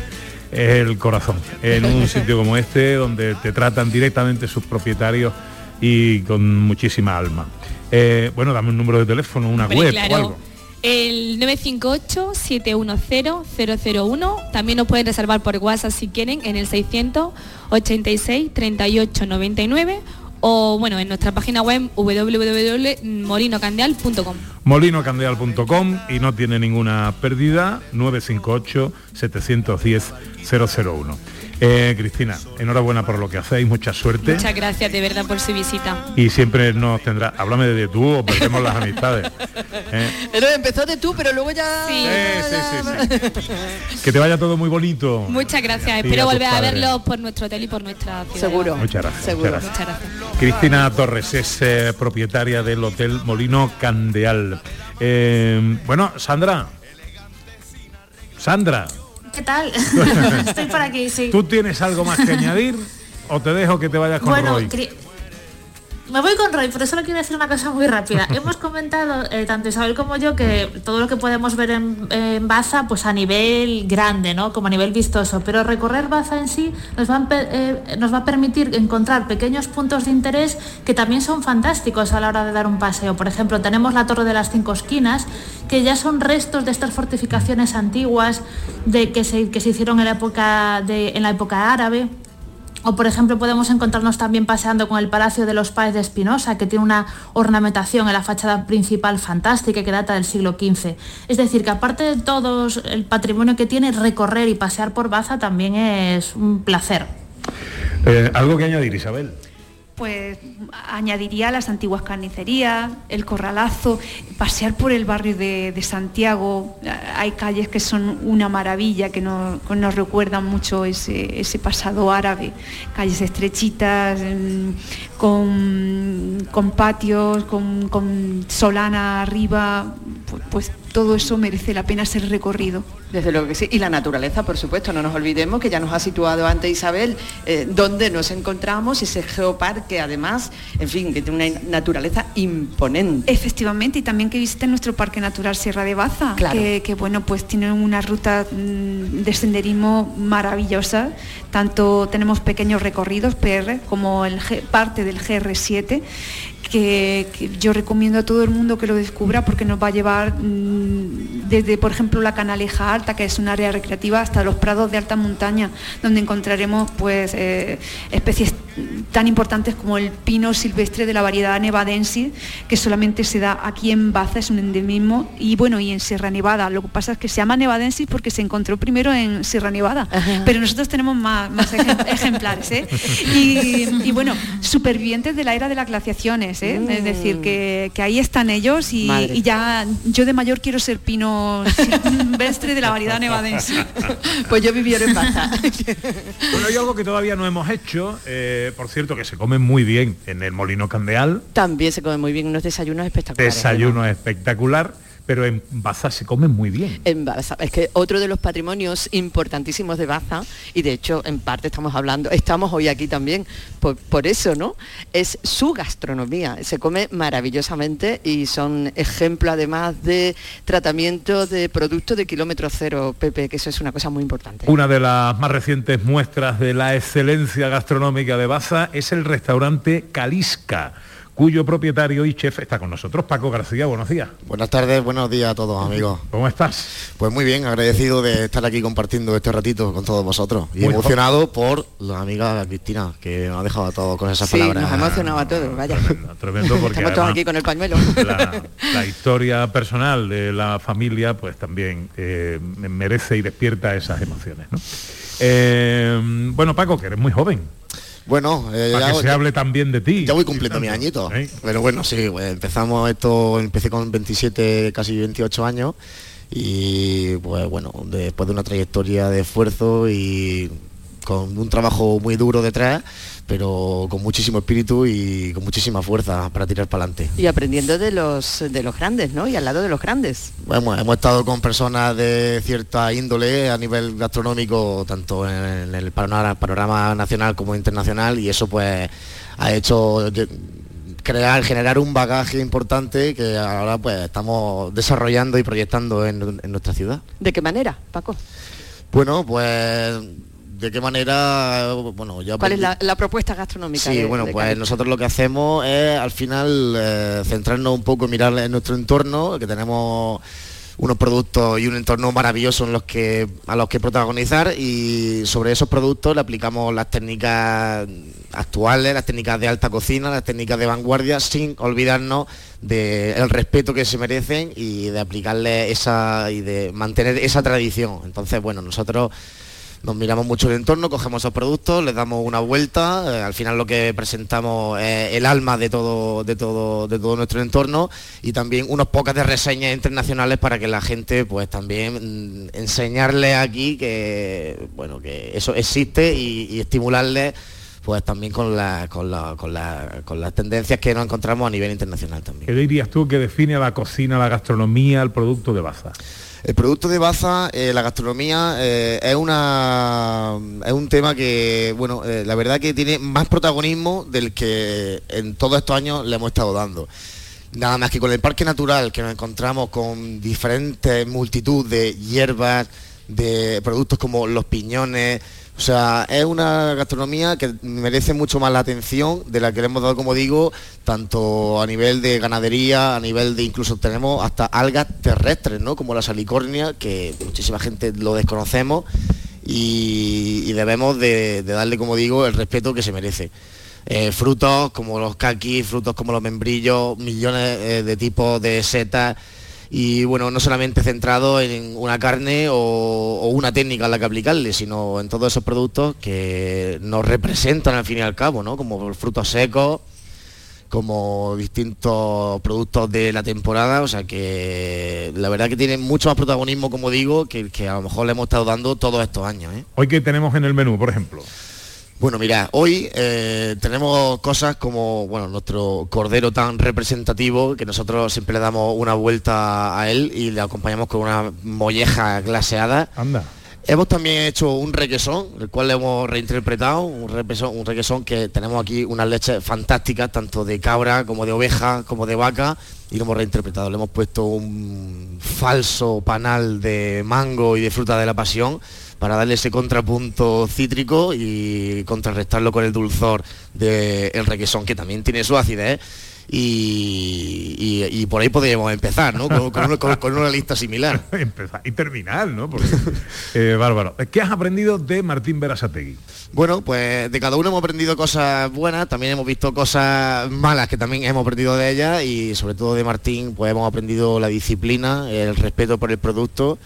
es el corazón. En un sitio como este, donde te tratan directamente sus propietarios y con muchísima alma. Eh, bueno, dame un número de teléfono, una web o algo. El 958-710-001. También nos pueden reservar por WhatsApp si quieren en el 686 38 99 o bueno, en nuestra página web www.molinocandeal.com. molinocandeal.com y no tiene ninguna pérdida 958 710 001 Eh, Cristina enhorabuena por lo que hacéis mucha suerte Muchas gracias de verdad por su visita. y siempre nos tendrá háblame de tú o perdemos las amistades ¿eh? Pero empezó de tú, pero luego ya... Sí. que te vaya todo muy bonito Muchas gracias. Sí, Espero a volver a verlos por nuestro hotel y por nuestra ciudad. Seguro. Muchas gracias, Seguro. muchas Muchas gracias. Cristina Torres es eh, propietaria del Hotel Molino Candeal. Eh, bueno, Sandra. Sandra. ¿Qué tal? Estoy por aquí, sí. ¿Tú tienes algo más que añadir o te dejo que te vayas con Bueno, Roy? Me voy con Roy, pero solo quiero decir una cosa muy rápida. Hemos comentado, eh, tanto Isabel como yo, que todo lo que podemos ver en, en Baza, pues a nivel grande, ¿no? Como a nivel vistoso. Pero recorrer Baza en sí nos va, a, empe- eh, nos va a permitir encontrar pequeños puntos de interés que también son fantásticos a la hora de dar un paseo. Por ejemplo, tenemos la Torre de las Cinco Esquinas, que ya son restos de estas fortificaciones antiguas de, que, se, que se hicieron en la época, de, en la época árabe. O por ejemplo podemos encontrarnos también paseando con el Palacio de los Páez de Espinosa, que tiene una ornamentación en la fachada principal fantástica que data del siglo XV. Es decir, que aparte de todo el patrimonio que tiene, recorrer y pasear por Baza también es un placer. Eh, algo que añadir, Isabel. Pues añadiría las antiguas carnicerías, el corralazo, pasear por el barrio de, Santiago. Hay calles que son una maravilla, que nos, recuerdan mucho ese, pasado árabe. Calles estrechitas, mm, con, con patios, con, con solana arriba. Pues, pues todo eso merece la pena ser recorrido. Desde luego que sí. Y la naturaleza, por supuesto, no nos olvidemos que ya nos ha situado antes Isabel, eh, donde nos encontramos, ese geoparque además, en fin, que tiene una naturaleza imponente. Efectivamente, y también que visiten nuestro Parque Natural Sierra de Baza, Claro. que, que, bueno, pues tiene una ruta mm, de senderismo maravillosa. Tanto tenemos pequeños recorridos PR como el G- parte del GR7. Que, que yo recomiendo a todo el mundo que lo descubra porque nos va a llevar mm, desde, por ejemplo, la Canaleja Alta, que es un área recreativa, hasta los prados de alta montaña, donde encontraremos pues eh, especies tan importantes como el pino silvestre de la variedad nevadensis, que solamente se da aquí en Baza, es un endemismo, y bueno, y en Sierra Nevada. Lo que pasa es que se llama nevadensis porque se encontró primero en Sierra Nevada, pero nosotros tenemos más, más ejem- ejemplares. ¿eh? Y, y bueno, supervivientes de la era de las glaciaciones, ¿eh? es decir, que, que ahí están ellos y, y ya yo de mayor quiero ser pino silvestre de la variedad nevadensis. Pues yo viviera en Baza. Bueno, hay algo que todavía no hemos hecho, eh, por cierto, que se come muy bien en el Molino Candeal, También se come muy bien unos desayunos espectaculares. desayuno espectacular, pero en Baza se come muy bien. En Baza. Es que otro de los patrimonios importantísimos de Baza, y de hecho en parte estamos hablando, estamos hoy aquí también por, por eso, ¿no? Es su gastronomía. Se come maravillosamente y son ejemplo además de tratamiento de productos de kilómetro cero, Pepe, que eso es una cosa muy importante. Una de las más recientes muestras de la excelencia gastronómica de Baza es el restaurante Calisca, cuyo propietario y chef está con nosotros, Paco García. Buenos días. Buenas tardes, buenos días a todos amigos. ¿Cómo estás? Pues muy bien, agradecido de estar aquí compartiendo este ratito con todos vosotros. Y Muy emocionado por la amiga Cristina, que nos ha dejado a todos con esas Sí, palabras. nos ha emocionado a todos, vaya. Tremendo porque Estamos todos además aquí con el pañuelo. la, la historia personal de la familia pues también eh, merece y despierta esas emociones. ¿no? Eh, bueno, Paco, que eres muy joven. Bueno, eh, Para ya- que se hable también de ti. Ya voy cumpliendo mis añitos. Pero bueno, sí, pues, empezamos esto, empecé con 27, casi 28 años. Y pues bueno, después de una trayectoria de esfuerzo y con un trabajo muy duro detrás, pero con muchísimo espíritu y con muchísima fuerza para tirar para adelante. Y aprendiendo de los, de los grandes, ¿no? Y al lado de los grandes. Hemos, hemos estado con personas de cierta índole a nivel gastronómico, tanto en el panorama, panorama nacional como internacional, y eso pues ha hecho crear, generar un bagaje importante que ahora pues estamos desarrollando y proyectando en, en nuestra ciudad. ¿De qué manera, Paco? Bueno, pues de qué manera, bueno, yo ¿Cuál es la, la propuesta gastronómica? Sí, de- bueno, de pues Cádiz? nosotros lo que hacemos es al final eh, centrarnos un poco, mirar en nuestro entorno, que tenemos unos productos y un entorno maravilloso en los que, a los que protagonizar y sobre esos productos le aplicamos las técnicas actuales, las técnicas de alta cocina, las técnicas de vanguardia, sin olvidarnos del respeto que se merecen y de aplicarle esa y de mantener esa tradición. Entonces, bueno, nosotros nos miramos mucho el entorno, cogemos esos productos, les damos una vuelta, eh, al final lo que presentamos es el alma de todo, de todo, de todo nuestro entorno y también unas pocas de reseñas internacionales para que la gente pues también mm, enseñarles aquí que bueno que eso existe y, estimularles pues también con la- con, la- con la- con las tendencias que nos encontramos a nivel internacional también. ¿Qué dirías tú que define la cocina, la gastronomía, el producto de Baza? El producto de Baza, eh, la gastronomía, eh, es, una, es un tema que, bueno, eh, la verdad que tiene más protagonismo del que en todos estos años le hemos estado dando. Nada más que con el parque natural, que nos encontramos con diferentes multitud de hierbas, de productos como los piñones, o sea, es una gastronomía que merece mucho más la atención de la que le hemos dado, como digo, tanto a nivel de ganadería, a nivel de incluso tenemos hasta algas terrestres, ¿no? Como la salicornia, que muchísima gente lo desconocemos y, debemos de, de darle, como digo, el respeto que se merece. Eh, frutos como los caquis, frutos como los membrillos, millones eh, de tipos de setas y bueno, no solamente centrado en una carne o, una técnica a la que aplicarle, sino en todos esos productos que nos representan al fin y al cabo, ¿no? Como frutos secos, como distintos productos de la temporada, o sea que la verdad que tiene mucho más protagonismo, como digo, que, que a lo mejor le hemos estado dando todos estos años. ¿eh? Hoy que tenemos en el menú, por ejemplo. Bueno, mira, hoy eh, tenemos cosas como bueno, nuestro cordero tan representativo que nosotros siempre le damos una vuelta a él y le acompañamos con una molleja glaseada. Anda. Hemos también hecho un requesón, el cual le hemos reinterpretado, un requesón, que tenemos aquí unas leches fantásticas, tanto de cabra como de oveja, como de vaca, y lo hemos reinterpretado. Le hemos puesto un falso panal de mango y de fruta de la pasión para darle ese contrapunto cítrico y contrarrestarlo con el dulzor del requesón, que también tiene su acidez. Y, y- y por ahí podríamos empezar, ¿no? Con, con una- con- con una lista similar. Empezar y terminar, ¿no? Porque, eh, bárbaro. ¿Qué has aprendido de Martín Berasategui? Bueno, pues de cada uno hemos aprendido cosas buenas, también hemos visto cosas malas que también hemos aprendido de ellas y sobre todo de Martín, pues hemos aprendido la disciplina, el respeto por el producto,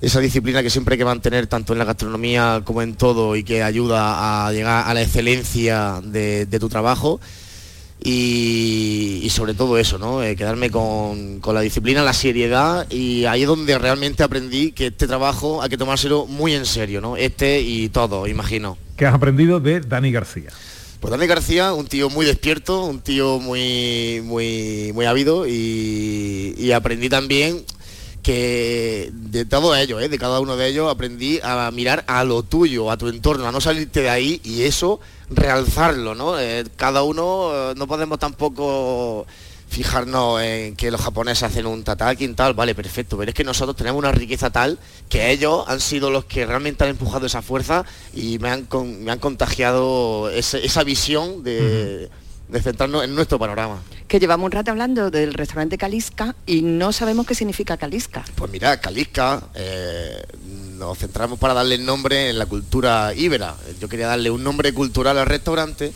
esa disciplina que siempre hay que mantener tanto en la gastronomía como en todo y que ayuda a llegar a la excelencia de, de tu trabajo. Y, y sobre todo eso, ¿no? Eh, quedarme con, con la disciplina, la seriedad y ahí es donde realmente aprendí que este trabajo hay que tomárselo muy en serio, ¿no? Este y todo, imagino. ¿Qué has aprendido de Dani García? Pues Dani García, un tío muy despierto, un tío muy, muy, muy ávido y, y aprendí también que de todo ello, ¿eh? de cada uno de ellos, aprendí a mirar a lo tuyo, a tu entorno, a no salirte de ahí y eso realzarlo, ¿no? Eh, cada uno eh, no podemos tampoco fijarnos en que los japoneses hacen un tataki y tal, vale, perfecto, pero es que nosotros tenemos una riqueza tal que ellos han sido los que realmente han empujado esa fuerza y me han, me han contagiado esa visión de, de centrarnos en nuestro panorama. Que llevamos un rato hablando del restaurante Calisca y no sabemos qué significa Calisca. Pues mira, Calisca, eh, nos centramos para darle el nombre en la cultura íbera. Yo quería darle un nombre cultural al restaurante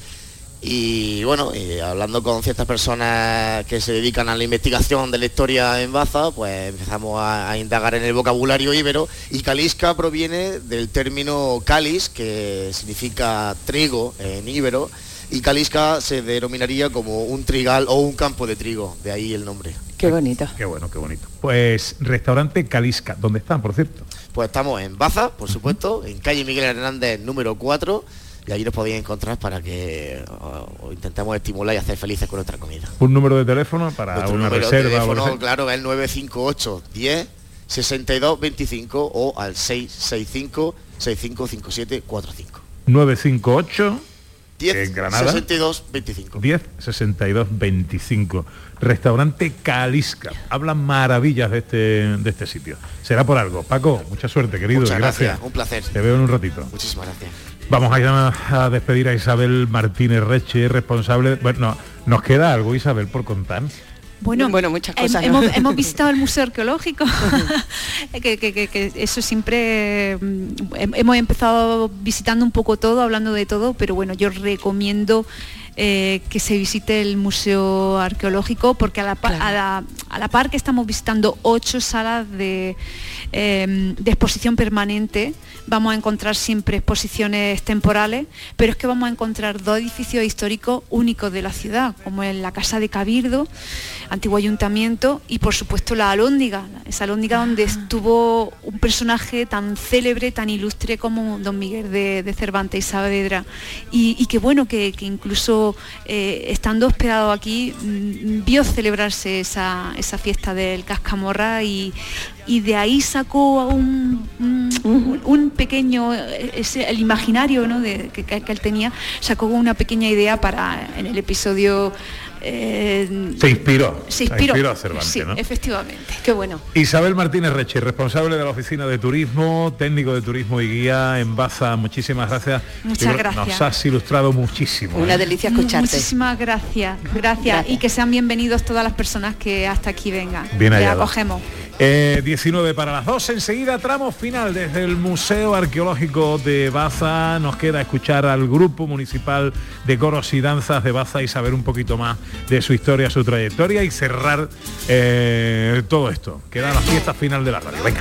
y bueno, y hablando con ciertas personas que se dedican a la investigación de la historia en Baza, pues empezamos a, a indagar en el vocabulario íbero y Calisca proviene del término calis, que significa trigo en íbero, y Calisca se denominaría como un trigal o un campo de trigo, de ahí el nombre. Qué bonito. Qué bueno, qué bonito. Pues restaurante Calisca, ¿dónde están, por cierto? Pues estamos en Baza, por supuesto, en calle Miguel Hernández número 4 y allí nos podéis encontrar para que os intentemos estimular y hacer felices con nuestra comida. Un número de teléfono para Nuestro una número de reserva. o teléfono, claro, es el 958 10 62 25 o al 665 6557 45. 958 10 en Granada. 62 25. 10 62 25. Restaurante Calisca. Hablan maravillas de este, de este sitio. Será por algo. Paco, mucha suerte, querido. Muchas gracias. gracias, un placer. Te veo en un ratito. Muchísimas gracias. Vamos a, a- despedir a Isabel Martínez Reche, responsable. Bueno, no, nos queda algo, Isabel, por contar. Bueno, Bueno, muchas cosas, ¿no? hemos, hemos visitado el Museo Arqueológico, que, que- que- que eso siempre mm, hem- hemos empezado visitando un poco todo, hablando de todo, pero bueno, yo recomiendo eh, que se visite el Museo Arqueológico porque a la, pa- a la- a la par que estamos visitando ocho salas de, eh, de exposición permanente, vamos a encontrar siempre exposiciones temporales, pero es que vamos a encontrar dos edificios históricos únicos de la ciudad, como es la Casa de Cabildo, antiguo ayuntamiento, y por supuesto la Alhóndiga, esa Alhóndiga donde estuvo un personaje tan célebre, tan ilustre como Don Miguel de, de Cervantes y Saavedra. Y, y que bueno, que, que incluso eh, estando hospedado aquí, mm, vio celebrarse esa, esa fiesta del Cascamorra y, y de ahí sacó un, un- un pequeño, ese- el imaginario ¿no? de, que, que- él tenía, sacó una pequeña idea para en el episodio... eh, Se inspiró. se inspiró. a Cervantes, sí, ¿no? efectivamente. Qué bueno. Isabel Martínez Reche, responsable de la Oficina de Turismo, técnico de turismo y guía en Baza. Muchísimas gracias. Muchas gracias. Nos has ilustrado muchísimo. Una ¿eh? delicia escucharte. Muchísimas gracias, gracias, y que sean bienvenidos todas las personas que hasta aquí vengan. Bien hallado. acogemos. Eh, 19 para las 2, enseguida tramo final desde el Museo Arqueológico de Baza. Nos queda escuchar al Grupo Municipal de Coros y Danzas de Baza y saber un poquito más de su historia, su trayectoria y cerrar eh, todo esto. Queda la fiesta final de la radio. Venga.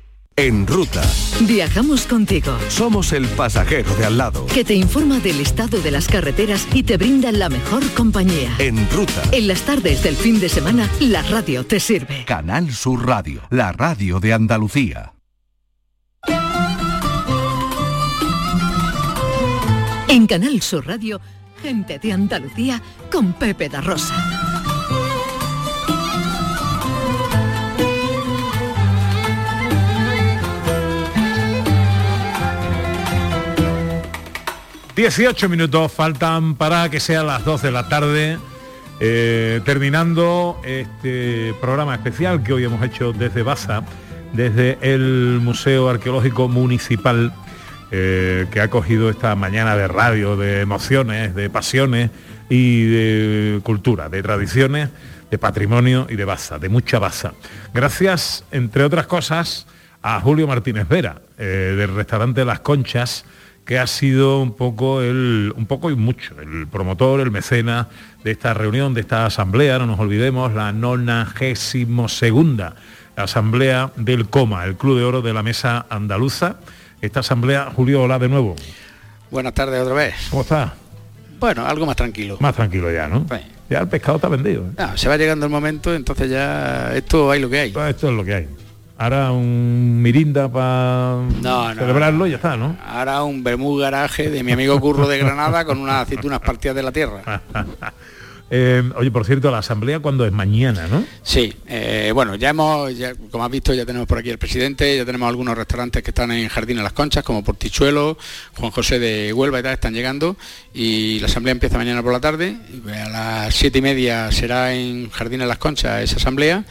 En ruta. Viajamos contigo. Somos el pasajero de al lado. Que te informa del estado de las carreteras y te brinda la mejor compañía. En ruta. En las tardes del fin de semana, la radio te sirve. Canal Sur Radio, la radio de Andalucía. En Canal Sur Radio, gente de Andalucía con Pepe da Rosa. 18 minutos faltan para que sean las 2 de la tarde, eh, terminando este programa especial que hoy hemos hecho desde Baza, desde el Museo Arqueológico Municipal, eh, que ha cogido esta mañana de radio, de emociones, de pasiones y de cultura, de tradiciones, de patrimonio y de Baza, de mucha Baza. Gracias, entre otras cosas, a Julio Martínez Vera, eh, del restaurante Las Conchas, que ha sido un poco el, un poco y mucho, el promotor, el mecena de esta reunión, de esta asamblea, no nos olvidemos, la 92 asamblea del COMA, el Club de Oro de la Mesa Andaluza. Esta asamblea, Julio, hola de nuevo. Buenas tardes otra vez. ¿Cómo está? Bueno, algo más tranquilo. Más tranquilo ya, ¿no? Ya el pescado está vendido. ¿eh? Ah, se va llegando el momento, entonces ya esto hay lo que hay. Esto es lo que hay. Ahora un mirinda para No, no. celebrarlo y ya está, ¿no? Ahora un bermú garaje de mi amigo Curro de Granada con unas aceitunas partidas de la tierra. Eh, oye, por cierto, la asamblea cuando es mañana, ¿no? Sí, eh, bueno, ya hemos, ya, como has visto, ya tenemos por aquí el presidente, ya tenemos algunos restaurantes que están en Jardín de las Conchas, como Portichuelo, Juan José de Huelva y tal, están llegando y la asamblea empieza mañana por la tarde, a las siete y media será en Jardín de las Conchas esa asamblea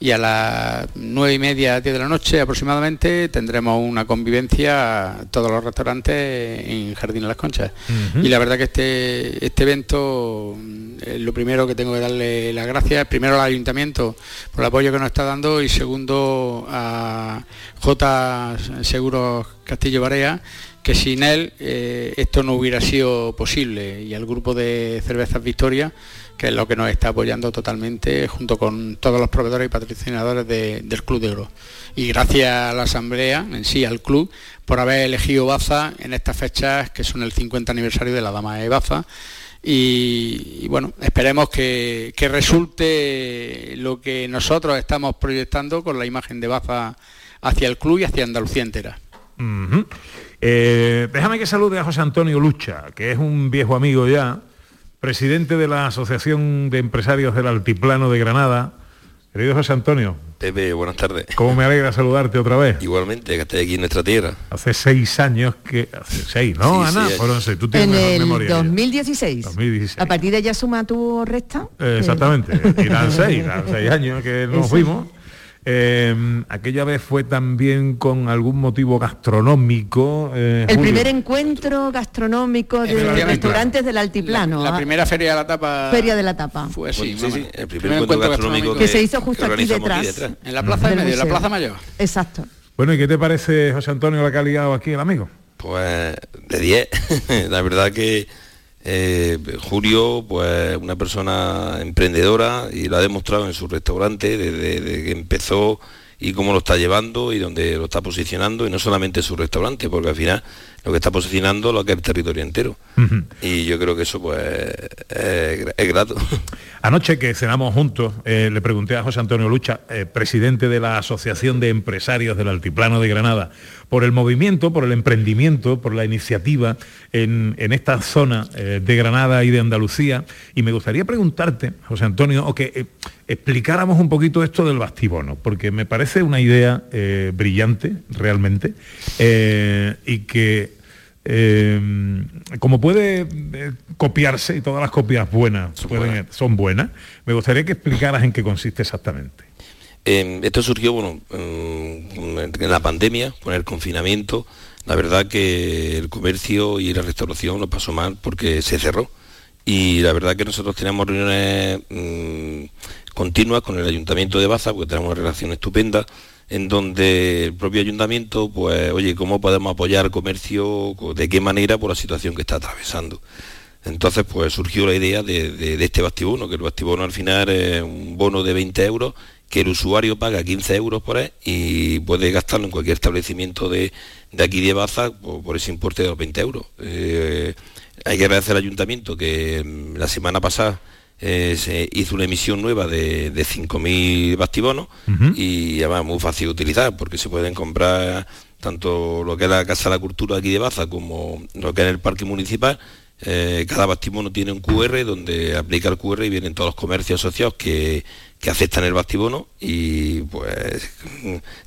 y a las nueve y media, diez de la noche aproximadamente tendremos una convivencia todos los restaurantes en Jardín de las Conchas. Y la verdad que este, este evento, eh, lo primero que tengo que darle las gracias, primero al ayuntamiento por el apoyo que nos está dando y segundo a J. Seguros Castillo Barea, que sin él eh, esto no hubiera sido posible. Y al grupo de Cervezas Victoria, que es lo que nos está apoyando totalmente junto con todos los proveedores y patrocinadores de- del Club de Oro. Y gracias a la Asamblea, en sí, al club, por haber elegido Baza en estas fechas que son el 50 aniversario de la Dama de Baza. Y, bueno, esperemos que, que resulte lo que nosotros estamos proyectando con la imagen de Baza hacia el club y hacia Andalucía entera. Eh, déjame que salude a José Antonio Lucha, que es un viejo amigo ya, presidente de la Asociación de Empresarios del Altiplano de Granada. Querido José Antonio, Pepe, buenas tardes. cómo me alegra saludarte otra vez. Igualmente, que estés aquí en nuestra tierra. Hace seis años que... Hace seis, ¿no, Sí, Ana? sí. Fueron seis. Tú tienes En mejor el memoria. que yo. 2016. 2016. A partir de ella suma tu resta. Eh, Exactamente, irán seis, irán seis años que nos Eso. fuimos. Eh, aquella vez fue también con algún motivo gastronómico. eh, El Julio. primer encuentro gastronómico de restaurantes del altiplano. La ¿ah? primera feria de la tapa Feria de la tapa. fue así. Sí, sí, el primer encuentro gastronómico Que se hizo justo aquí detrás. En la plaza de medio, en la plaza mayor. Exacto. Bueno, ¿y qué te parece, José Antonio, la que ha liado aquí el amigo? Pues de 10. la verdad que Eh, Julio, pues una persona emprendedora y lo ha demostrado en su restaurante desde, que empezó y cómo lo está llevando y dónde lo está posicionando y no solamente su restaurante, porque al final lo que está posicionando lo que es el territorio entero. Y yo creo que eso pues es, grato. Anoche que cenamos juntos, eh, le pregunté a José Antonio Lucha, eh, presidente de la Asociación de Empresarios del Altiplano de Granada, por el movimiento, por el emprendimiento, por la iniciativa en, esta zona eh, de Granada y de Andalucía. Y me gustaría preguntarte, José Antonio, o que explicáramos un poquito esto del bastibono, porque me parece una idea brillante, realmente, y que eh, como puede eh, copiarse y todas las copias buenas son, buenas. me gustaría que explicaras en qué consiste exactamente. Em, esto surgió bueno, en la pandemia, con el confinamiento. La verdad que el comercio y la restauración lo pasó mal porque se cerró. Y la verdad que nosotros tenemos reuniones mm, continuas con el Ayuntamiento de Baza, porque tenemos una relación estupenda en donde el propio ayuntamiento, pues, oye, ¿cómo podemos apoyar el comercio? ¿De qué manera por la situación que está atravesando? Entonces, pues surgió la idea de, este bastibono, que el bastibono al final es un bono de 20 euros, que el usuario paga 15 euros por él y puede gastarlo en cualquier establecimiento de, aquí de Baza por, ese importe de los 20 euros. Eh, hay que agradecer al ayuntamiento que mm, la semana pasada eh, se hizo una emisión nueva de, 5.000 bastibonos y además muy fácil de utilizar porque se pueden comprar tanto lo que es la Casa de la Cultura aquí de Baza como lo que es el Parque Municipal. Eh, cada bastibono tiene un QR donde aplica el QR y vienen todos los comercios asociados que, aceptan el bastibono y pues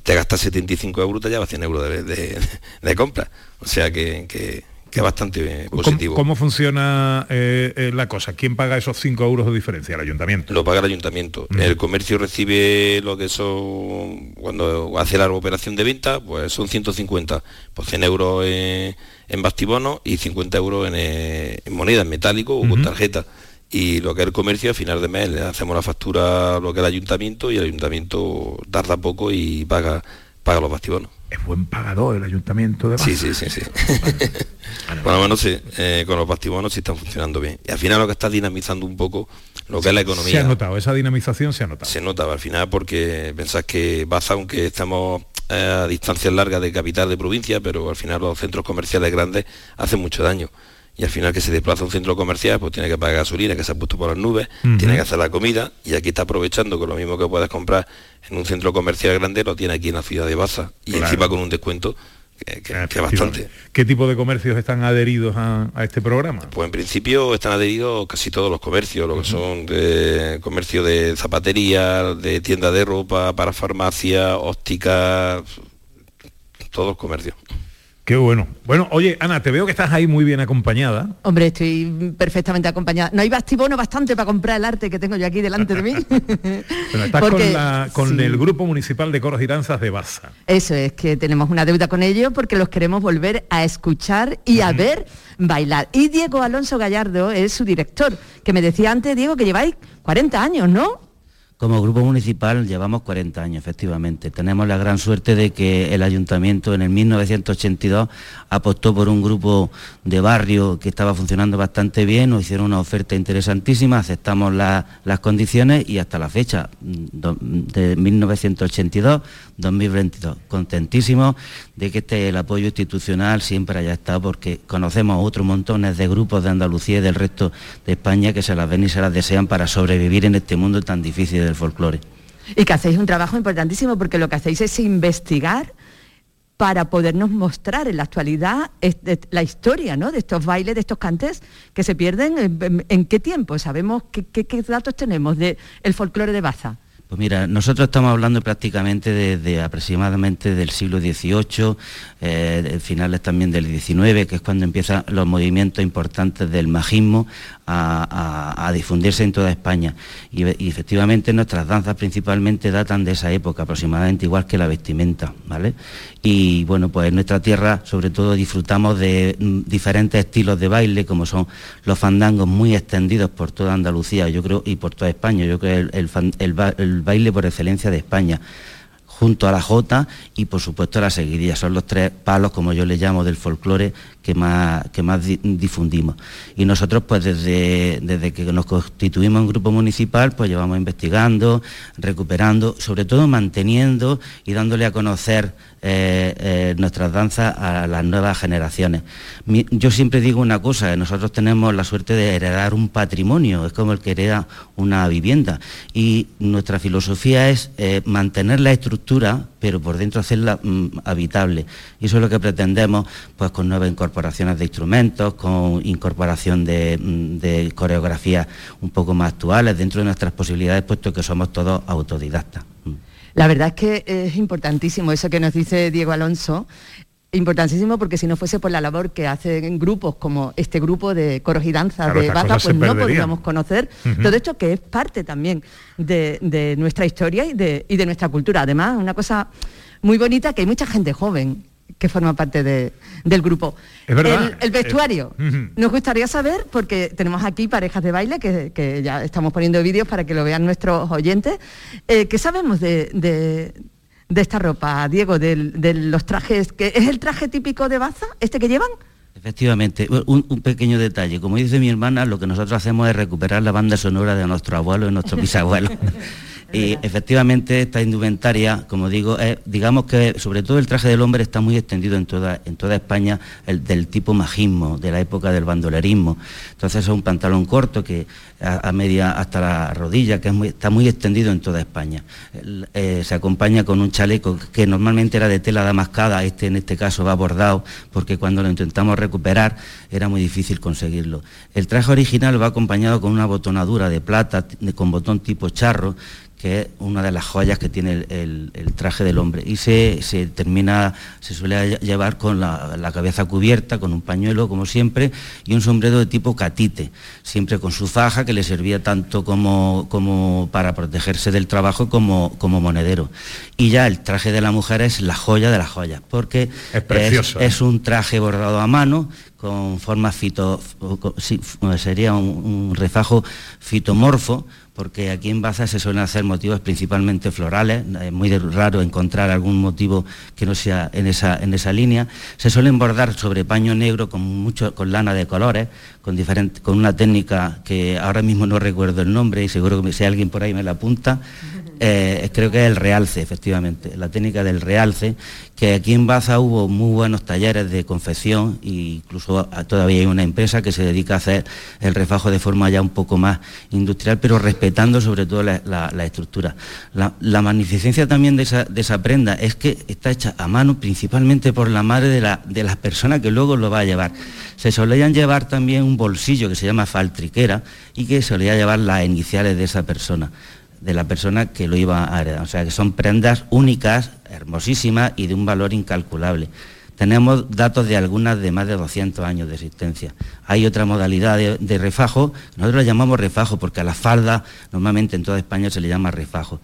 te gastas 75 euros, te llevas 100 euros de, compra. O sea que que es bastante positivo. ¿Cómo, funciona eh, eh, la cosa? ¿Quién paga esos 5 euros de diferencia? ¿El ayuntamiento? Lo paga el ayuntamiento. El comercio recibe lo que son, cuando hace la operación de venta, pues son 150, pues 100 euros en, en bastibono y 50 euros en, moneda, en metálico o con tarjeta. Y lo que es el comercio, a final de mes le hacemos la factura a lo que es el ayuntamiento y el ayuntamiento tarda poco y paga, paga los bastibonos es buen pagador el ayuntamiento de Sí, sí, sí, sí. Por lo menos sí, eh, con los bastibonos sí están funcionando bien. Y al final lo que está dinamizando un poco lo que es la economía. Se ha notado, esa dinamización se ha notado. Se nota al final porque pensás que Baza, aunque estamos eh, a distancias largas de capital de provincia, pero al final los centros comerciales grandes hacen mucho daño y al final que se desplaza a un centro comercial, pues tiene que pagar gasolina que se ha puesto por las nubes, tiene que hacer la comida y aquí está aprovechando con lo mismo que puedes comprar en un centro comercial grande, lo tiene aquí en la ciudad de Baza y encima con un descuento que, que, bastante. ¿Qué tipo de comercios están adheridos a, este programa? Pues en principio están adheridos casi todos los comercios, lo que son de comercio de zapatería, de tienda de ropa, para farmacia, óptica, todos los comercios. Qué bueno. Bueno, oye, Ana, te veo que estás ahí muy bien acompañada. Hombre, estoy perfectamente acompañada. No hay bastibono bastante para comprar el arte que tengo yo aquí delante de mí. bueno, estás con, el Grupo Municipal de Coros y Danzas de Baza. Eso es, que tenemos una deuda con ellos porque los queremos volver a escuchar y a ver bailar. Y Diego Alonso Gallardo es su director, que me decía antes, Diego, que lleváis 40 años, ¿no? Como grupo municipal llevamos 40 años, efectivamente. Tenemos la gran suerte de que el ayuntamiento en el 1982 apostó por un grupo de barrio que estaba funcionando bastante bien, nos hicieron una oferta interesantísima, aceptamos las condiciones y hasta la fecha de 1982-2022. Contentísimos de que este, el apoyo institucional siempre haya estado porque conocemos otros montones de grupos de Andalucía y del resto de España que se las ven y se las desean para sobrevivir en este mundo tan difícil del folclore. Y que hacéis un trabajo importantísimo porque lo que hacéis es investigar para podernos mostrar en la actualidad la historia ¿no? de estos bailes, de estos cantes que se pierden. ¿En, qué tiempo? ¿Sabemos qué, datos tenemos del el folclore de Baza? Pues mira, nosotros estamos hablando prácticamente desde aproximadamente del siglo XVIII, eh, finales también del XIX, que es cuando empiezan los movimientos importantes del majismo a, difundirse en toda España. Y, efectivamente nuestras danzas principalmente datan de esa época, aproximadamente igual que la vestimenta, ¿vale? Y bueno, pues en nuestra tierra sobre todo disfrutamos de mm, diferentes estilos de baile, como son los fandangos muy extendidos por toda Andalucía, yo creo, y por toda España, yo creo que el, el baile por excelencia de España junto a la jota y por supuesto la seguidilla. Son los tres palos, como yo le llamo, del folclore que más, que más difundimos. Y nosotros, pues desde, desde que nos constituimos en grupo municipal, pues llevamos investigando, recuperando, sobre todo manteniendo y dándole a conocer eh, eh, nuestras danzas a las nuevas generaciones. yo siempre digo una cosa, nosotros tenemos la suerte de heredar un patrimonio, es como el que hereda una vivienda. Y nuestra filosofía es eh, mantener la estructura, pero por dentro hacerla mm, habitable. Y eso es lo que pretendemos pues, con nuevas incorporaciones de instrumentos, con incorporación de, mm, de coreografías un poco más actuales dentro de nuestras posibilidades, puesto que somos todos autodidactas. La verdad es que es importantísimo eso que nos dice Diego Alonso, importantísimo porque si no fuese por la labor que hacen grupos como este grupo de coros y danzas de Baza, pues no podríamos conocer todo esto que es parte también de, nuestra historia y de, y de nuestra cultura. Además, una cosa muy bonita que hay mucha gente joven que forma parte del grupo. El, vestuario. Nos gustaría saber, porque tenemos aquí parejas de baile, que, ya estamos poniendo vídeos para que lo vean nuestros oyentes, eh, ¿qué sabemos de, esta ropa, Diego, de, los trajes? que ¿Es el traje típico de Baza, este que llevan? Efectivamente, un, pequeño detalle. Como dice mi hermana, lo que nosotros hacemos es recuperar la banda sonora de nuestro abuelo y nuestro bisabuelo. Y efectivamente esta indumentaria, como digo, digamos que sobre todo el traje del hombre está muy extendido en toda, en toda España, el, del tipo majismo, de la época del bandolerismo. Entonces es un pantalón corto que a, media hasta la rodilla, que está muy extendido en toda España. Eh, se acompaña con un chaleco que normalmente era de tela damascada, este en este caso va bordado, porque cuando lo intentamos recuperar era muy difícil conseguirlo. El traje original va acompañado con una botonadura de plata, con botón tipo charro, que es una de las joyas que tiene el, traje del hombre. Y se, termina, se suele llevar con la, cabeza cubierta, con un pañuelo, como siempre, y un sombrero de tipo catite, siempre con su faja que le servía tanto como, como para protegerse del trabajo como, como monedero. Y ya el traje de la mujer es la joya de las joyas, porque es, ¿eh? un traje bordado a mano con forma fito, sería un refajo fitomorfo, porque aquí en Baza se suelen hacer motivos principalmente florales, es muy raro encontrar algún motivo que no sea en esa, en esa línea. Se suelen bordar sobre paño negro con, mucho, con lana de colores, con, con una técnica que ahora mismo no recuerdo el nombre y seguro que si alguien por ahí me la apunta, eh, creo que es el realce, efectivamente, la técnica del realce, que aquí en Baza hubo muy buenos talleres de confección e incluso todavía hay una empresa que se dedica a hacer el refajo de forma ya un poco más industrial, pero respetando sobre todo la, estructura. La, magnificencia también de esa, prenda es que está hecha a mano principalmente por la madre de, de las personas que luego lo va a llevar. Se solían llevar también un bolsillo que se llama faltriquera y que solía llevar las iniciales de esa persona de la persona que lo iba a heredar. O sea que son prendas únicas, hermosísimas y de un valor incalculable. Tenemos datos de algunas de más de 200 años de existencia. Hay otra modalidad de, refajo, nosotros la llamamos refajo porque a la falda normalmente en toda España se le llama refajo.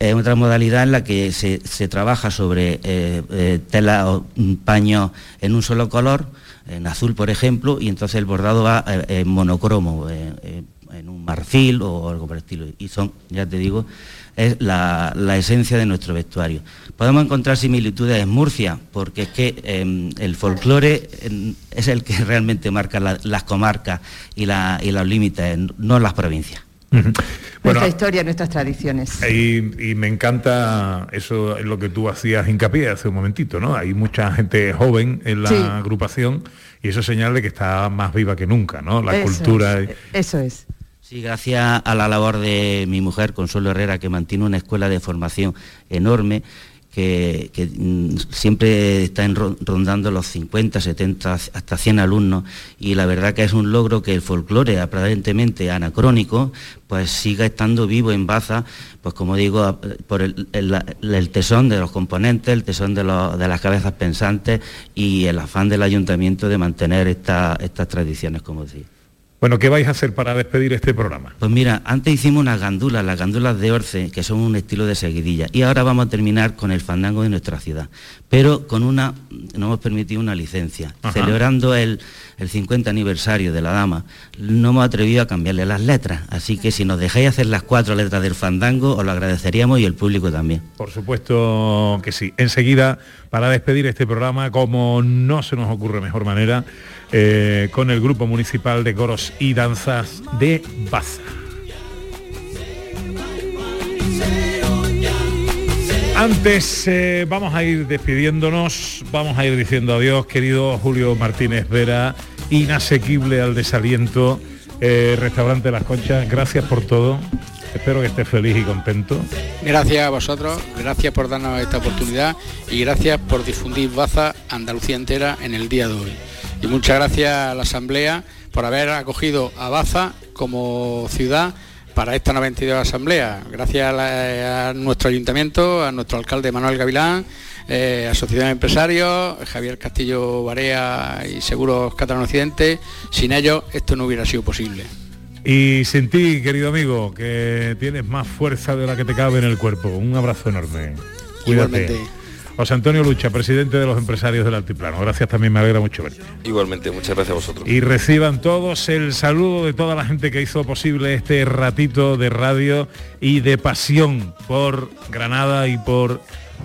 Es otra modalidad en la que se, trabaja sobre eh, eh, tela o paño en un solo color, en azul por ejemplo, y entonces el bordado va eh, en monocromo en un marfil o algo por el estilo. Y son, ya te digo, es la, esencia de nuestro vestuario. Podemos encontrar similitudes en Murcia, porque es que em, el folclore em, es el que realmente marca las comarcas y, los límites, no las provincias. Nuestra historia, nuestras tradiciones. Y, me encanta eso en lo que tú hacías hincapié hace un momentito, ¿no? Hay mucha gente joven en la agrupación y eso señala que está más viva que nunca, ¿no? La cultura. Eso es. Sí, gracias a la labor de mi mujer, Consuelo Herrera, que mantiene una escuela de formación enorme, que, mm, siempre está rondando los 50, 70, hasta 100 alumnos, y la verdad que es un logro que el folclore, aparentemente anacrónico, pues siga estando vivo en Baza, pues como digo, por el, tesón de los componentes, el tesón de, las cabezas pensantes y el afán del ayuntamiento de mantener estas tradiciones, como decía. Bueno, ¿qué vais a hacer para despedir este programa? Pues mira, antes hicimos unas gandulas, las gandulas de Orce, que son un estilo de seguidilla, y ahora vamos a terminar con el fandango de nuestra ciudad, pero con una, nos hemos permitido una licencia. Ajá. Celebrando el, el 50 aniversario de la dama, no hemos atrevido a cambiarle las letras, así que si nos dejáis hacer las cuatro letras del fandango, os lo agradeceríamos y el público también. Por supuesto que sí. Enseguida, para despedir este programa, como no se nos ocurre mejor manera, eh, con el Grupo Municipal de Coros y Danzas de Baza. Antes eh, vamos a ir despidiéndonos, vamos a ir diciendo adiós, querido Julio Martínez Vera, inasequible al desaliento, eh, restaurante Las Conchas, gracias por todo. Espero que estés feliz y contento. Gracias a vosotros, gracias por darnos esta oportunidad y gracias por difundir Baza Andalucía entera en el día de hoy. Y muchas gracias a la Asamblea por haber acogido a Baza como ciudad para esta 92 Asamblea. Gracias a, la- a nuestro ayuntamiento, a nuestro alcalde Manuel Gavilán, eh, Asociación de Empresarios, Javier Castillo Barea y Seguros Catalán Occidente. Sin ellos esto no hubiera sido posible. Y sin ti, querido amigo, que tienes más fuerza de la que te cabe en el cuerpo. Un abrazo enorme. Cuídate. Igualmente. José Antonio Lucha, presidente de los empresarios del Altiplano. Gracias también, me alegra mucho verte. Igualmente, muchas gracias a vosotros. Y reciban todos el saludo de toda la gente que hizo posible este ratito de radio y de pasión por Granada y por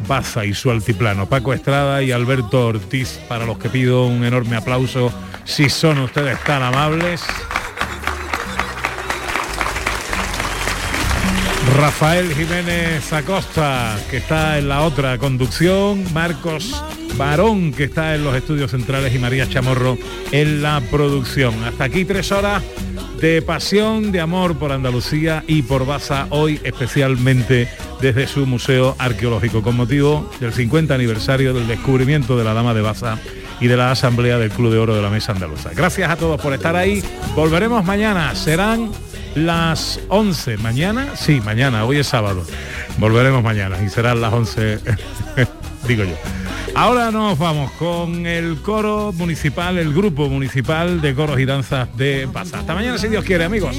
Baza y su altiplano. Paco Estrada y Alberto Ortiz, para los que pido un enorme aplauso, si son ustedes tan amables. Rafael Jiménez Acosta, que está en la otra conducción, Marcos Barón, que está en los estudios centrales, y María Chamorro en la producción. Hasta aquí tres horas de pasión, de amor por Andalucía y por Baza, hoy especialmente desde su Museo Arqueológico, con motivo del 50 aniversario del descubrimiento de la Dama de Baza y de la Asamblea del Club de Oro de la Mesa Andaluza. Gracias a todos por estar ahí. Volveremos mañana. Serán las 11. ¿Mañana? Sí, mañana. Hoy es sábado. Volveremos mañana y serán las 11, digo yo. Ahora nos vamos con el coro municipal, el grupo municipal de coros y danzas de Baza. Hasta mañana si Dios quiere, amigos.